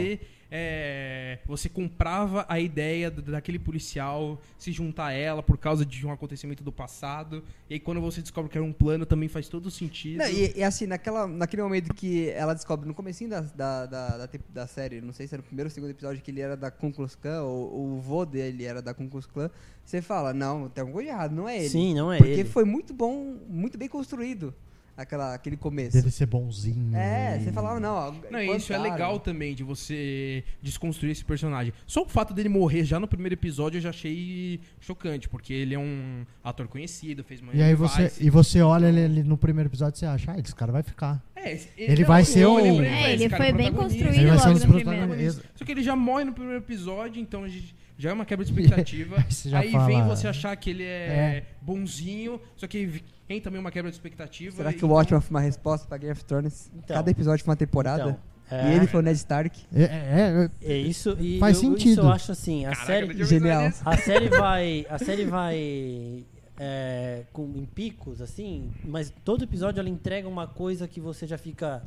É, você comprava a ideia do- daquele policial se juntar a ela por causa de um acontecimento do passado. E aí quando você descobre que era um plano, também faz todo sentido. Não, e, e assim, naquela, naquele momento que ela descobre, no comecinho da, da, da, da, da série, não sei se era o primeiro ou segundo episódio, que ele era da Ku Klux Klan, ou o vô dele era da Ku Klux Klan, você fala, não, tem alguma coisa de errado, não é ele. Sim, não é Porque ele. foi muito bom, muito bem construído, aquela, aquele começo. Dele ser bonzinho. É, e- você falava, não, ó, Não, e isso é legal também de você desconstruir esse personagem. Só o fato dele morrer já no primeiro episódio eu já achei chocante, porque ele é um ator conhecido, fez E aí você, Vice. e você olha ele, ele no primeiro episódio e você acha, ah, esse cara vai ficar. É, esse- Ele vai ser o- lembrei, É, ele foi bem construído Ele vai ser logo no primeiro. Só que ele já morre no primeiro episódio, então a gente- já é uma quebra de [laughs] expectativa. Aí fala- vem você achar que ele é, É. bonzinho, só que vem também uma quebra de expectativa. Será que o Watchmen foi uma resposta pra Game of Thrones? Então. Cada episódio foi uma temporada. Então, E é, ele foi o Ned Stark. É, é, é, é isso e Faz eu, sentido. isso eu acho assim, a Caraca, série Genial. A série vai. A série vai. é, com, em picos, assim, mas todo episódio ela entrega uma coisa que você já fica.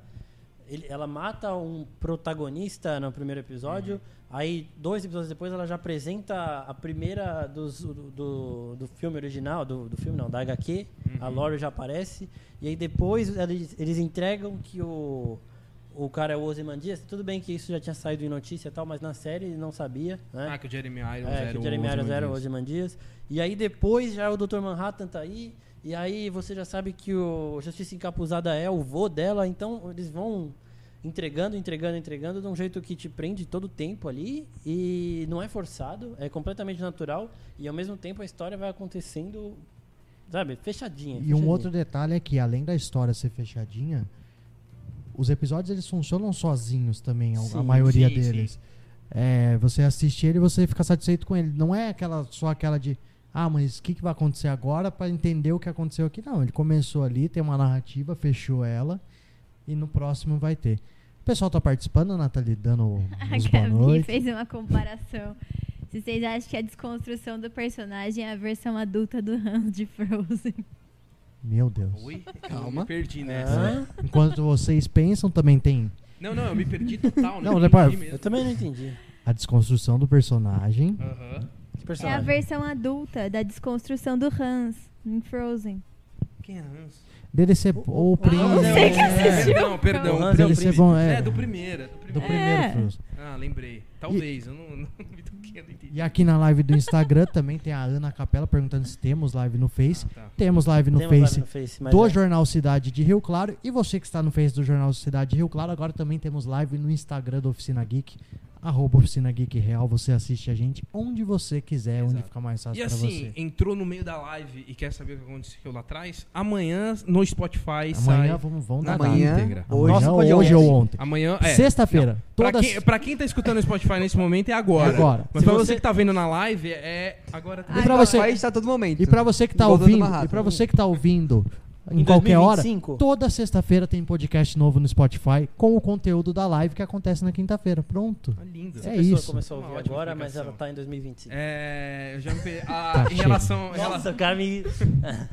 Ele- ela mata um protagonista no primeiro episódio, aí dois episódios depois ela já apresenta a primeira dos, do, do, do filme original, do, do filme não, da HQ, a Lore já aparece, e aí depois eles, eles entregam que o, o cara é o Ozymandias, tudo bem que isso já tinha saído em notícia e tal, mas na série não sabia, né? Ah, que o Jeremy Irons É, era que o Jeremy Irons era o. Ozymandias. E aí depois já o Dr. Manhattan tá aí. E aí você já sabe que o Justiça Encapuzada é o vô dela. Então eles vão entregando, entregando, entregando de um jeito que te prende todo o tempo ali. E não é forçado, é completamente natural. E ao mesmo tempo a história vai acontecendo, sabe, fechadinha. E um fechadinha. outro detalhe é que, além da história ser fechadinha, os episódios eles funcionam sozinhos também, a- a Sim, maioria sim, deles. É, você assiste ele e você fica satisfeito com ele. Não é aquela só aquela de, ah, mas o que, que vai acontecer agora para entender o que aconteceu aqui? Não, ele começou ali, tem uma narrativa, fechou ela e no próximo vai ter. O pessoal tá participando, Nathalie, dando [laughs] A Gabi noite. fez uma comparação. Se vocês acham que a desconstrução do personagem é a versão adulta do Hans de Frozen. Meu Deus. Oi? Calma. Eu me perdi nessa. Hã? Enquanto vocês pensam, também tem Não, não, eu me perdi total. Não, Não, depois- entendi Eu mesmo. também não entendi. a desconstrução do personagem. Aham. Que É a versão adulta da desconstrução do Hans em Frozen. Quem é Hans? Dele ser o príncipe. Hans é o- é, Perdão, perdão. O Hans é o dele ser príncipe. bom, É, é. do primeiro. Do Do primeiro. primeiro É. Frozen. Ah, lembrei. Talvez, eu não, não [laughs] me toquei, eu não entendi. E aqui na live do Instagram também tem a Ana Capela perguntando se temos live no Face. Ah, tá. Temos live no Temos live Face no Face, do é- Jornal Cidade de Rio Claro. E você que está no Face do Jornal Cidade de Rio Claro, agora também temos live no Instagram do Oficina Geek. Arroba Oficina Geek Real. Você assiste a gente onde você quiser, onde Exato. fica mais fácil E pra assim, você. entrou no meio da live e quer saber o que aconteceu lá atrás, amanhã no Spotify Amanhã sai vamos, vamos na dar Amanhã, íntegra. Amanhã, Hoje, hoje, podcast. ou ontem. Amanhã é. Sexta-feira. Pra Todas... quem, pra quem tá escutando no Spotify nesse momento é agora. Agora. Mas Se pra você... você- que tá vendo na live é agora. E pra você- Vai estar todo momento. E pra você que tá ouvindo, e para você que tá ouvindo em, Em qualquer hora, 2025. toda sexta-feira tem podcast novo no Spotify com o conteúdo da live que acontece na quinta-feira. Pronto. Ah, lindo. Se É a pessoa isso. começou a ouvir agora, mas ela tá em 2025. É, eu já me pe... ah, Tá em relação, em Nossa, relação o cara me.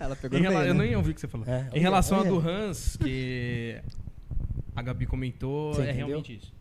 Ela pegou em rela- meio, eu né? nem ouvi o que você falou. É. Em relação Olha. a do Hans, que a Gabi comentou, Você é entendeu? realmente isso.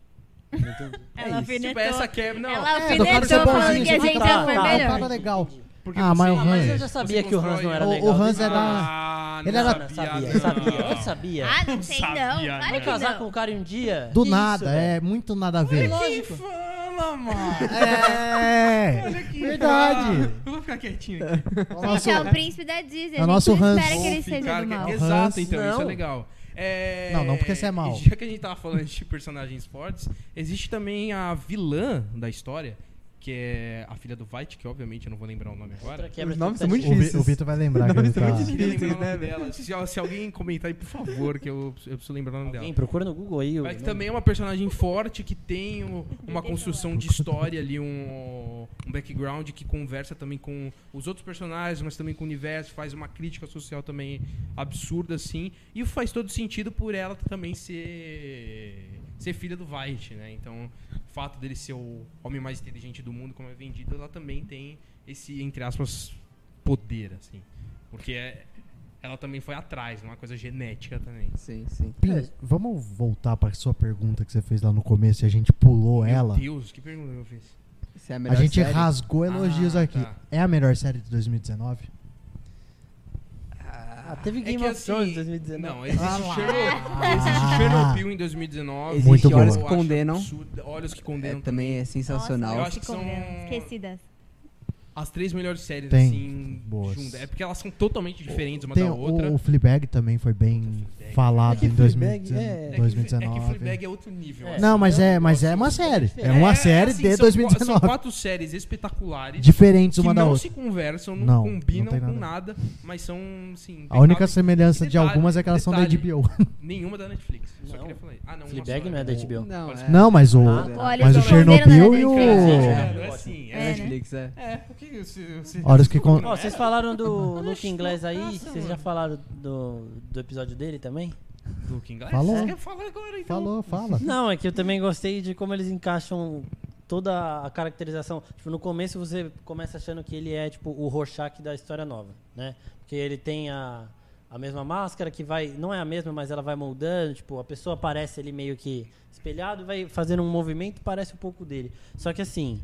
Entendi. Ela isso. alfinetou. Tipo, essa quebra. Não, Ela É, alfinetou falando bonzinho, que a gente tá, tá, Ah, melhor. é legal. Porque Ah, mas o você- Mas eu Hans- já sabia você que o Hans não era O- o legal. Hans desde- era- Ah, ele não era- Não, sabia, não. sabia. Eu sabia. Ah, não Não sei sabia, não. né? Claro Vai que casar não. com o cara em um dia? Do Que nada, isso, é muito nada a ver. Lógico. Fala, mano. É, Olha que verdade. fala. Eu vou ficar quietinho aqui. [laughs] O nosso- Gente, é o príncipe da Disney. É o nosso não Hans. espera que ele seja do mal. Hans, Exato, então, isso é não. legal. É, Não, não porque você é mau. Já que a gente tava falando de personagens fortes, existe também a vilã da história, que é a filha do White, que obviamente eu não vou lembrar o nome agora. quebra Os nomes são muito difíceis. o Vitor vai lembrar isso é tá... muito Eu queria lembrar o Difíceis, nome né, dela. Se, se alguém comentar aí, por favor, que eu, eu preciso lembrar o nome Alguém dela. procura no Google aí. o Mas também é uma personagem forte que tem um- uma construção de história ali, um, um background que conversa também com os outros personagens, mas também com o universo, faz uma crítica social também absurda, assim. E faz todo sentido por ela também ser, ser filha do White, né? Então, o fato dele ser o homem mais inteligente do mundo, como é vendido, ela também tem esse, entre aspas, poder, assim. Porque é- ela também foi atrás, é uma coisa genética também. Sim, sim. Pim, vamos voltar pra sua pergunta que você fez lá no começo e a gente pulou ela. Meu Deus, que pergunta eu fiz? É a, A gente série. rasgou elogios Ah, aqui. tá. É a melhor série de 2019? Ah, teve É Game que, of Thrones em assim, 2019. Não, existe, Ah. Chernobyl, existe Chernobyl em 2019. Existe Muito Olhos boa. que Condenam. Eu absurdo. Olhos que É, condenam também é também. sensacional. Eu Nossa, acho que que são- Esquecidas. As três melhores séries, Tem assim, boas. juntas. É porque elas são totalmente diferentes uma Tem da o, outra. o Fleabag também foi bem Fleabag. falado É que em Fleabag 2019. é- É que, é que 2019. Fleabag é outro nível. É. assim. Não, mas é, Eu mas é uma série. É uma É, série assim, de são, 2019. São quatro séries espetaculares. Diferentes que uma da não outra. se conversam, não, Não, combinam não tem com nada. nada, mas são, assim... A única semelhança E de detalhe, algumas é que elas são da detalhe, HBO. [laughs] Nenhuma da Netflix. Só Não. queria falar isso. Ah, não, Fleabag não é da HBO. Não, é. Não, mas o, Ah, mas o que Chernobyl e o... É, é assim, É, é. É, Netflix, é. É, porque se, se, Horas que con- Ó, vocês falaram do Luke Inglês aí, vocês já falaram do, do episódio dele também? Luke Inglés? Falou. Você quer falar agora, então? Falou, fala. Não, é que eu também gostei de como eles encaixam toda a caracterização. Tipo, no começo você começa achando que ele é tipo o Rorschach da história nova, né? Porque ele tem a, a mesma máscara que vai, não é a mesma, mas ela vai moldando, tipo, a pessoa aparece ali meio que espelhado, vai fazendo um movimento, parece um pouco dele. Só que assim,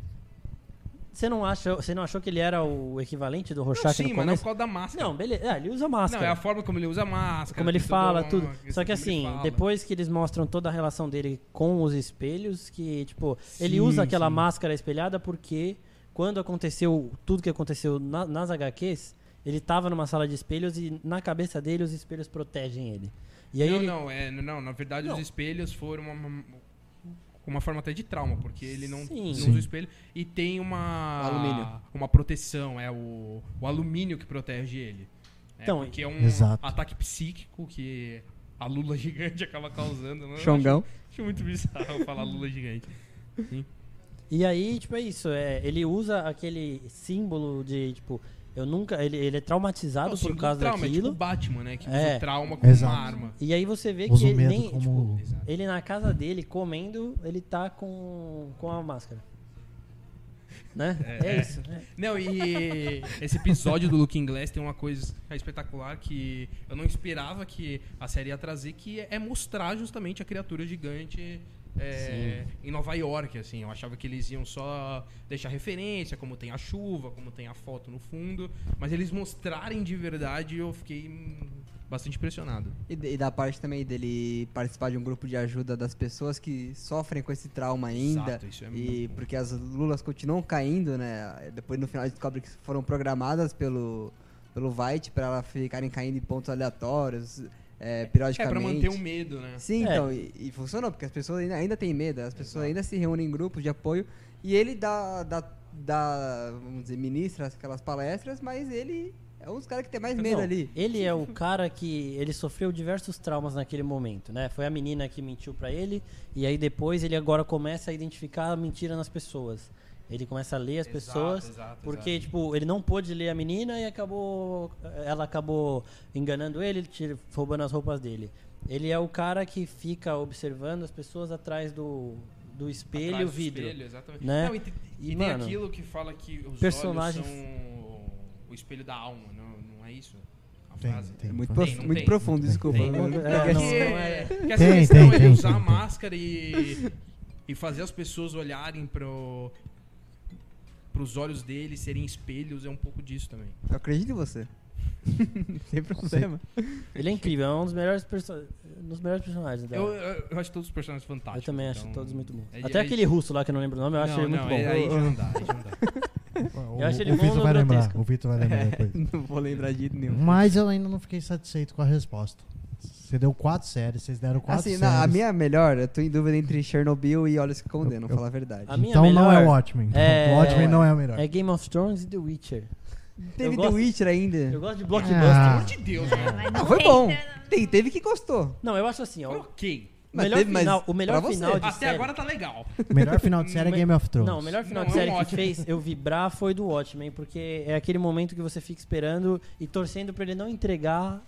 você não acha, você não achou que ele era o equivalente do Não, Rorschach sim, no mas não começo? por causa da máscara. Não, beleza. É, ele usa Não, máscara. é a forma como ele usa a máscara. como ele fala, toda tudo. Só que ele assim, depois que eles mostram toda a relação dele com os espelhos, que, tipo, ele Sim, usa aquela sim. máscara espelhada porque quando aconteceu tudo que aconteceu na- nas HQs, ele tava numa sala de espelhos e na cabeça dele os espelhos protegem ele. E aí não, ele. não, é, não, na verdade Não. os espelhos foram uma, uma forma até de trauma, porque ele não, Sim. não Sim. usa o espelho e tem uma alumínio. uma proteção, é o, o alumínio que protege ele. É, Então, porque é um Exato. ataque psíquico que a lula [laughs] gigante acaba causando. Né? Xongão. Acho, acho muito bizarro falar lula gigante. E aí, tipo, é isso. É, ele usa aquele símbolo de, tipo, eu nunca. Ele, ele é traumatizado Não, por causa trauma, É daquilo. tipo o Batman, né? Que É. usa trauma como Exato. uma arma. E aí você vê Usa que ele nem. como- tipo, ele na casa dele, comendo, ele tá com, com a máscara. Né? É, É, é. isso. né? Não, e esse episódio do Looking Glass tem uma coisa espetacular que eu não esperava que a série ia trazer, que é mostrar justamente a criatura gigante é, em Nova York, assim. Eu achava que eles iam só deixar referência, como tem a chuva, como tem a foto no fundo, mas eles mostrarem de verdade eu fiquei hum, bastante impressionado. E, e da parte também dele participar de um grupo de ajuda das pessoas que sofrem com esse trauma ainda. Exato, isso é e porque as lulas continuam caindo, né? Depois no final descobre que foram programadas pelo pelo White para elas ficarem caindo em pontos aleatórios. É, É periodicamente. pra manter o medo, né? Sim, É. então, e, e funcionou, porque as pessoas ainda, ainda têm medo, as pessoas ainda se reúnem em grupos de apoio e ele dá, dá, dá, vamos dizer, ministra aquelas palestras, mas ele é um dos caras que tem mais medo Não, ali. Ele é o cara que ele sofreu diversos traumas naquele momento, né? Foi a menina que mentiu pra ele e aí depois ele agora começa a identificar a mentira nas pessoas. Ele começa a ler as Exato, pessoas exato, porque exato. tipo ele não pôde ler a menina e acabou ela acabou enganando ele, roubando as roupas dele. Ele é o cara que fica observando as pessoas atrás do do espelho, Atrás do vidro. espelho, exatamente. né? Não, e E, e, tem mano, aquilo que fala que os olhos são o espelho da alma, não, não é isso? A Tem, frase? tem. É muito, Tem, profu- não muito tem. profundo, desculpa. Tem. Não- É, Não, é. porque essa Tem, questão tem, tem, usar tem, a tem. máscara e, e fazer as pessoas olharem pro, pros olhos dele serem espelhos é um pouco disso também. Eu acredito em você. [laughs] Sem problema. Ele é incrível, é um dos melhores, perso dos melhores personagens da Eu, eu, eu acho todos os personagens Eu fantásticos. também acho então- todos muito bons. É- Até é- aquele russo lá que eu não lembro o nome, eu acho não, ele muito não, bom. é- aí já não dá, aí já não dá. O, Eu acho ele o Vitor vai lembrar. O Vitor vai lembrar [laughs] depois. Não vou lembrar de nenhum. Mas eu ainda não fiquei satisfeito com a resposta. Você deu quatro séries, vocês deram quatro Assim, séries. não, a minha melhor, eu tô em dúvida entre Chernobyl e Olhos que Condenam, Eu- falar a verdade. A minha então melhor não é o Watchmen. é- O Watchmen não é o melhor. é Game of Thrones e The Witcher. Teve eu The gosto- Witcher ainda. Eu gosto de blockbuster. Ah. Pelo amor de Deus, Ah, né? Ah, não foi bom. não. Tem, teve que gostou. Não, eu acho assim, ó. O ok. Mas melhor teve- mas final, o melhor final de Até série. agora tá legal. O melhor final de série é Me- [laughs] Game of Thrones. Não, o melhor final Não, de é série um que fez eu vibrar foi do Watchmen, porque é aquele momento que você fica esperando e torcendo pra ele não entregar.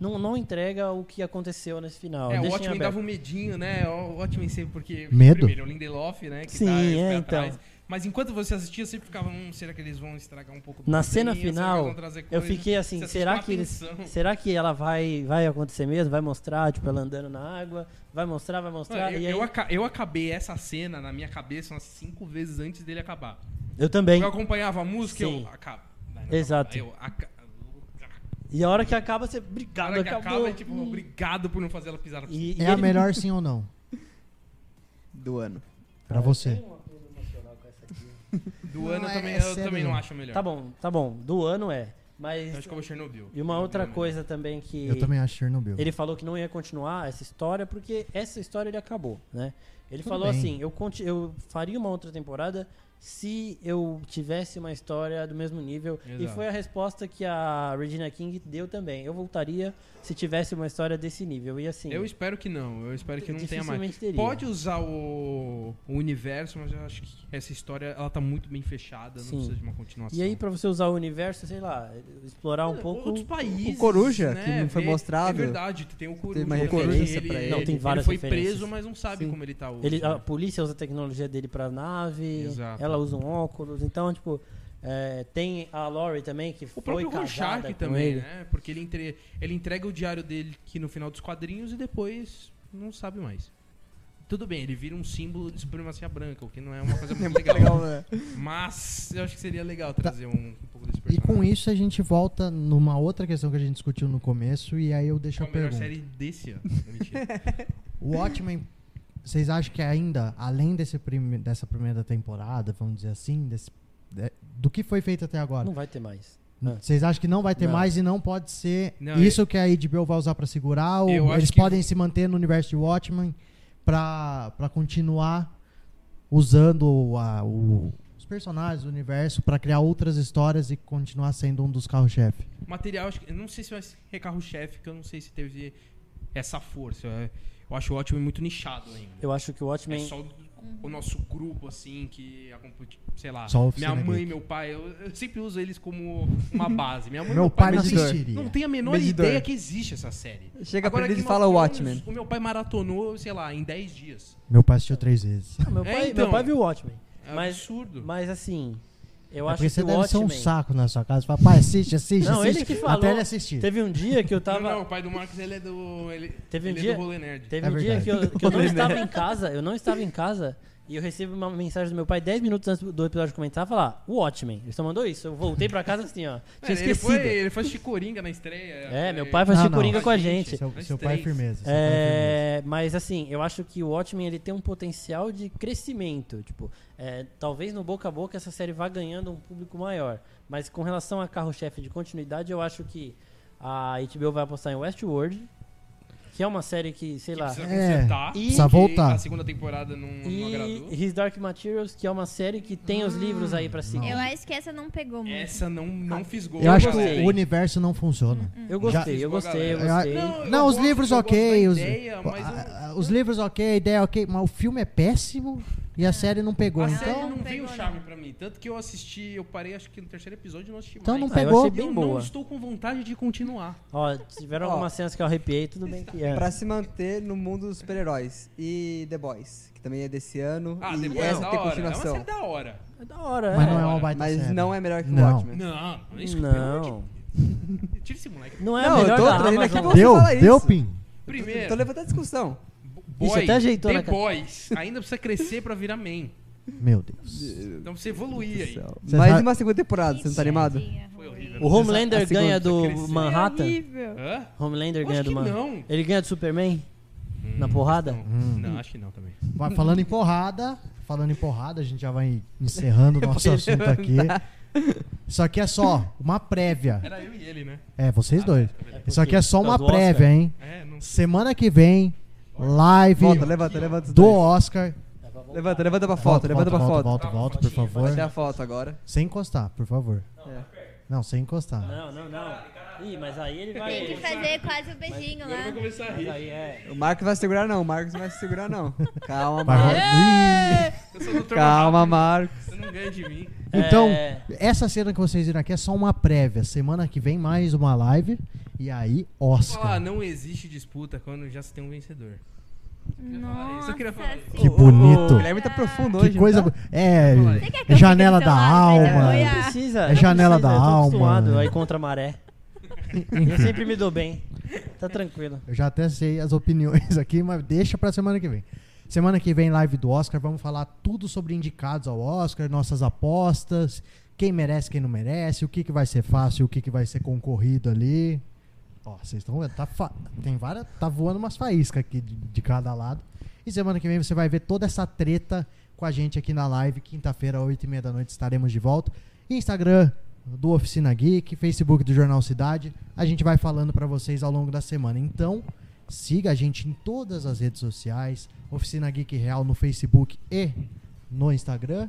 Não, não entrega o que aconteceu nesse final. É, o Watchmen dava um medinho, né? O Watchmen sempre porque... Medo? Primeiro, o Lindelof, né? Que Sim, tá é, então. atrás. Mas enquanto você assistia, você ficava, hum, será que eles vão estragar um pouco do Na cena que final, eles vão trazer Eu fiquei assim, Você será que eles, será que ela vai vai acontecer mesmo? Vai mostrar, tipo, ela andando na água, vai mostrar, vai mostrar Olha, eu, e aí eu aca- eu acabei essa cena na minha cabeça umas cinco vezes antes dele acabar. eu também. Eu acompanhava a música Sim. eu não Exato. Eu, aca- E a hora que acaba você, obrigado, hora que acabou. acaba é tipo, obrigado por não fazer ela pisar na piscina. E, e É a ele- melhor sim ou não? [laughs] Do ano. Pra você. [laughs] Do Não, ano eu é- também, é eu sério também não acho melhor. Tá bom, tá bom. Do ano é. Eu Mas acho que eu vou Chernobyl. e uma outra Chernobyl. coisa também que Eu também acho Chernobyl. ele falou que não ia continuar essa história porque essa história ele acabou, né? Ele Tudo falou bem. assim, eu conti- eu faria uma outra temporada se eu tivesse uma história do mesmo nível. E Exato. foi a resposta que a Regina King deu também. Eu voltaria se tivesse uma história desse nível. E assim, Eu espero que não, eu espero que não tenha mais. teria. Pode usar o, o universo, mas eu acho que essa história ela tá muito bem fechada, não Sim. precisa de uma continuação. E aí, pra você usar o universo, sei lá, explorar um pouco. Outros países. O Coruja, né, que não foi ver- mostrado. É verdade, tem o Coruja. Teve uma referência ele, pra ele. Não, tem várias Ele foi preso, mas não sabe Sim. como ele tá hoje. Ele, a né? polícia usa a tecnologia dele pra nave, Exato. ela usa um óculos, então, tipo, é, tem a Lori também, que O foi próprio casada Rorschach também, ele. né? Porque ele, entre... ele entrega o diário dele aqui no final dos quadrinhos e depois não sabe mais. Tudo bem, ele vira um símbolo de supremacia branca, o que não é uma coisa [laughs] muito legal. Legal, né? Mas eu acho que seria legal trazer um, um pouco desse E personagem. com isso a gente volta numa outra questão que a gente discutiu no começo e aí eu deixo Qual a a melhor pergunta. série desse ano? [laughs] O Watchmen, vocês acham que ainda, além desse prime- dessa primeira temporada, vamos dizer assim, desse- de- do que foi feito até agora, Não vai ter mais. Ah. vocês acham que não vai ter Não. mais e não pode ser Não, isso que a HBO vai usar pra segurar? Ou Eu eles que- podem se manter no universo de Watchmen pra, pra continuar usando a- o- os personagens do universo pra criar outras histórias e continuar sendo um dos carros-chefe? Material, acho que, eu não sei se vai ser carro-chefe, que eu não sei se teve essa força. Eu, eu acho o ótimo muito nichado ainda. Eu acho que o É Watchmen. só o, o nosso grupo, assim, que acompanha, sei lá, Só minha mãe e Geek. meu pai, eu, eu sempre uso eles como uma base. Minha mãe e Meu pai não medidor. assistiria. não tem a menor Medidor. ideia que existe essa série. Chega Agora, pra ele e fala o Watchmen. O meu pai maratonou, sei lá, em 10 dias. Meu pai assistiu três vezes. Não, meu, É, pai, então. meu pai viu o Watchmen. É Mas- absurdo. Mas assim, eu é acho porque que você deve ser um Watchmen. saco na sua casa. Fala, pai, assiste, assiste, Não, ele assiste. que falou. Até ele assistir. Teve um dia que eu tava. Não, não, o pai do Marcos, ele é do... Ele, Teve um ele dia- é do Rolê Nerd. Teve É um dia que eu, que eu [laughs] não estava em casa, eu não estava em casa, e eu recebi uma mensagem do meu pai 10 minutos antes do episódio começar, falar, o Watchmen. Ele só mandou isso. Eu voltei pra casa assim, ó. [laughs] Tinha ele, esquecido. foi, ele foi assistir Coringa na estreia. É, meu pai faz Não, não. Coringa com a gente. Seu, seu pai é firmeza. seu pai é É, mas assim, eu acho que o Watchmen ele tem um potencial de crescimento. Tipo, é, talvez no boca a boca essa série vá ganhando um público maior. Mas com relação a carro-chefe de continuidade, eu acho que a HBO vai apostar em Westworld, que é uma série que, sei Que lá. precisa É, consertar. precisa voltar. A segunda temporada não, não agradou. E His Dark Materials, que é uma série que tem os livros aí pra seguir. Eu acho que essa não pegou muito. Essa não, não fisgou. Eu acho que gostei. o universo não funciona. Eu Já- gostei, eu gostei, eu Eu- gostei. Não, eu Não, os gosto- livros eu ok, os, ideia, a- eu- a- os livros ok, a ideia ok, mas o filme é péssimo e a série não pegou. A Então, série não Não veio pegou, charme não. pra mim. Tanto que eu assisti, eu parei acho que no terceiro episódio e não assisti Então mais. não Ah, eu pegou. achei Eu bem não boa. estou com vontade de continuar. Ó, tiveram algumas cenas que eu arrepiei, tudo bem que é. Pra se manter no mundo dos super-heróis. E The Boys, que também é desse ano. Ah, e depois essa é da tem hora. É uma série da hora. É da hora, mas é. não é uma baita Mas série. não é melhor que o Não. Watchmen. Não, isso Não. Tira esse moleque. Não é Não, a eu melhor tô da aqui Amazon. pra- Deu, deu. Pim. Primeiro, Tô levantando a discussão. Boy, Ixi, até ajeitou na cara. Boys ainda precisa crescer pra virar main. Meu Deus. Então você evoluir aí. Mais sabe- uma segunda temporada, você não tá animado? Foi horrível. O Homelander ganha do. Manhattan? Horrível. Hã? Homelander ganha do Manhattan. não. Ele ganha do Superman? Na porrada? Hum. Não, acho que não também. Vai falando em porrada, falando em porrada, a gente já vai encerrando o [laughs] nosso assunto aqui. Isso aqui é só uma prévia. Era eu e ele, né? É, vocês dois. Isso aqui é só uma prévia, hein? É, não Semana que vem, live Volta, levanta, levanta do. Oscar. Levanta, levanta pra foto, levanta pra volta, foto. volta, volta, por Vai favor. ter a foto agora. Sem encostar, por favor. É. Não, sem encostar. Não, não, não. Ih, mas aí ele vai. Tem que fazer quase o beijinho eu vou lá. começar a rir. aí é. O Marcos vai segurar não, o Marcos não vai se segurar não. [laughs] Calma, Vai Marcos. Calma, Marcos. Você não ganha de mim. Então, É. essa cena que vocês viram aqui é só uma prévia. Semana que vem, mais uma live. E aí, Falar, Oscar. não existe disputa quando já se tem um vencedor. Nossa, eu queria falar isso. Que bonito. O Guilherme tá profundo hoje, Que coisa. tá? É. Que Janela da alma. Não precisa. É não janela precisa, da eu tô alma. aí contra a maré. Eu sempre me dou bem. Tá tranquilo. Eu já até sei as opiniões [laughs] aqui, mas deixa pra semana que vem. Semana que vem, live do Oscar, vamos falar tudo sobre indicados ao Oscar, nossas apostas, quem merece, quem não merece, o que, que vai ser fácil, o que, que vai ser concorrido ali. Ó, vocês estão vendo, tá, fa- tem várias, tá voando umas faíscas aqui de, de cada lado. E semana que vem você vai ver toda essa treta com a gente aqui na live. Quinta-feira, 8 e meia da noite, estaremos de volta. Instagram do Oficina Geek, Facebook do Jornal Cidade. A gente vai falando pra vocês ao longo da semana. Então, siga a gente em todas as redes sociais. Oficina Geek Real no Facebook e no Instagram.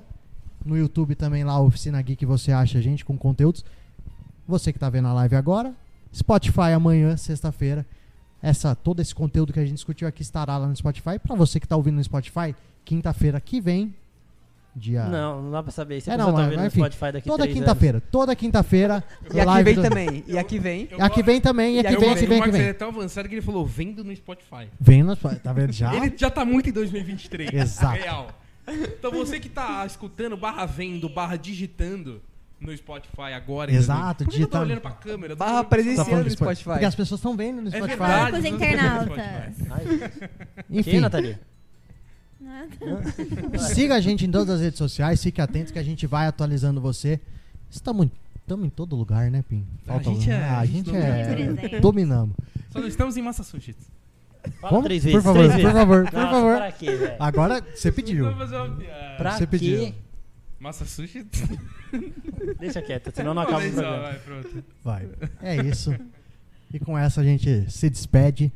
No YouTube também lá, Oficina Geek, você acha a gente com conteúdos. Você que tá vendo a live agora. Spotify amanhã, sexta-feira. Essa, todo esse conteúdo que a gente discutiu aqui estará lá no Spotify. Pra você que tá ouvindo no Spotify, quinta-feira que vem, dia Não, não dá pra saber. Se É, não, tá vendo enfim, Spotify daqui toda quinta-feira, toda quinta-feira. [laughs] E aqui live vem do- também. E aqui vem. E aqui vem também, e aqui vem, aqui vem, aqui Max ele é vem. tão avançado que ele falou, vendo no Spotify. Vem no Spotify, tá vendo já? [laughs] Ele já tá muito em 2023. Exato. Real. Então você que tá escutando, barra vendo, barra digitando no Spotify agora. em Exato, 2000. Por que eu tô digitando. olhando pra câmera? Eu tô Barra olhando- Tá presenciando falando no do Spotify. Spotify. Porque as pessoas estão vendo no É Spotify. verdade. Poucos estão vendo no internautas. Ai, Enfim, Quem, Nathalie? Nada. siga a gente em todas as redes sociais, fique atento que a gente vai atualizando você. Estamos em todo lugar, né, Pim? A gente é- Ah, a gente a gente é. domina. Dominamos. Só não estamos em Massachusetts. Fala Vamos? três Por vezes. favor, três por vezes. favor, por Nossa, favor. Pra quê, velho? Agora você pediu. Vamos fazer uma piada. Pra Você quê? pediu. Massachusetts? [laughs] Deixa quieto, senão [laughs] não acaba o programa. vai, pronto. Vai. É isso. E com essa a gente se despede.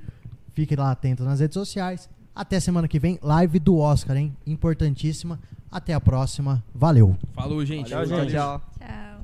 Fique lá atento nas redes sociais. Até semana que vem, live do Oscar, hein? Importantíssima. Até a próxima. Valeu. Falou, gente. Valeu, Tchau, gente. tchau.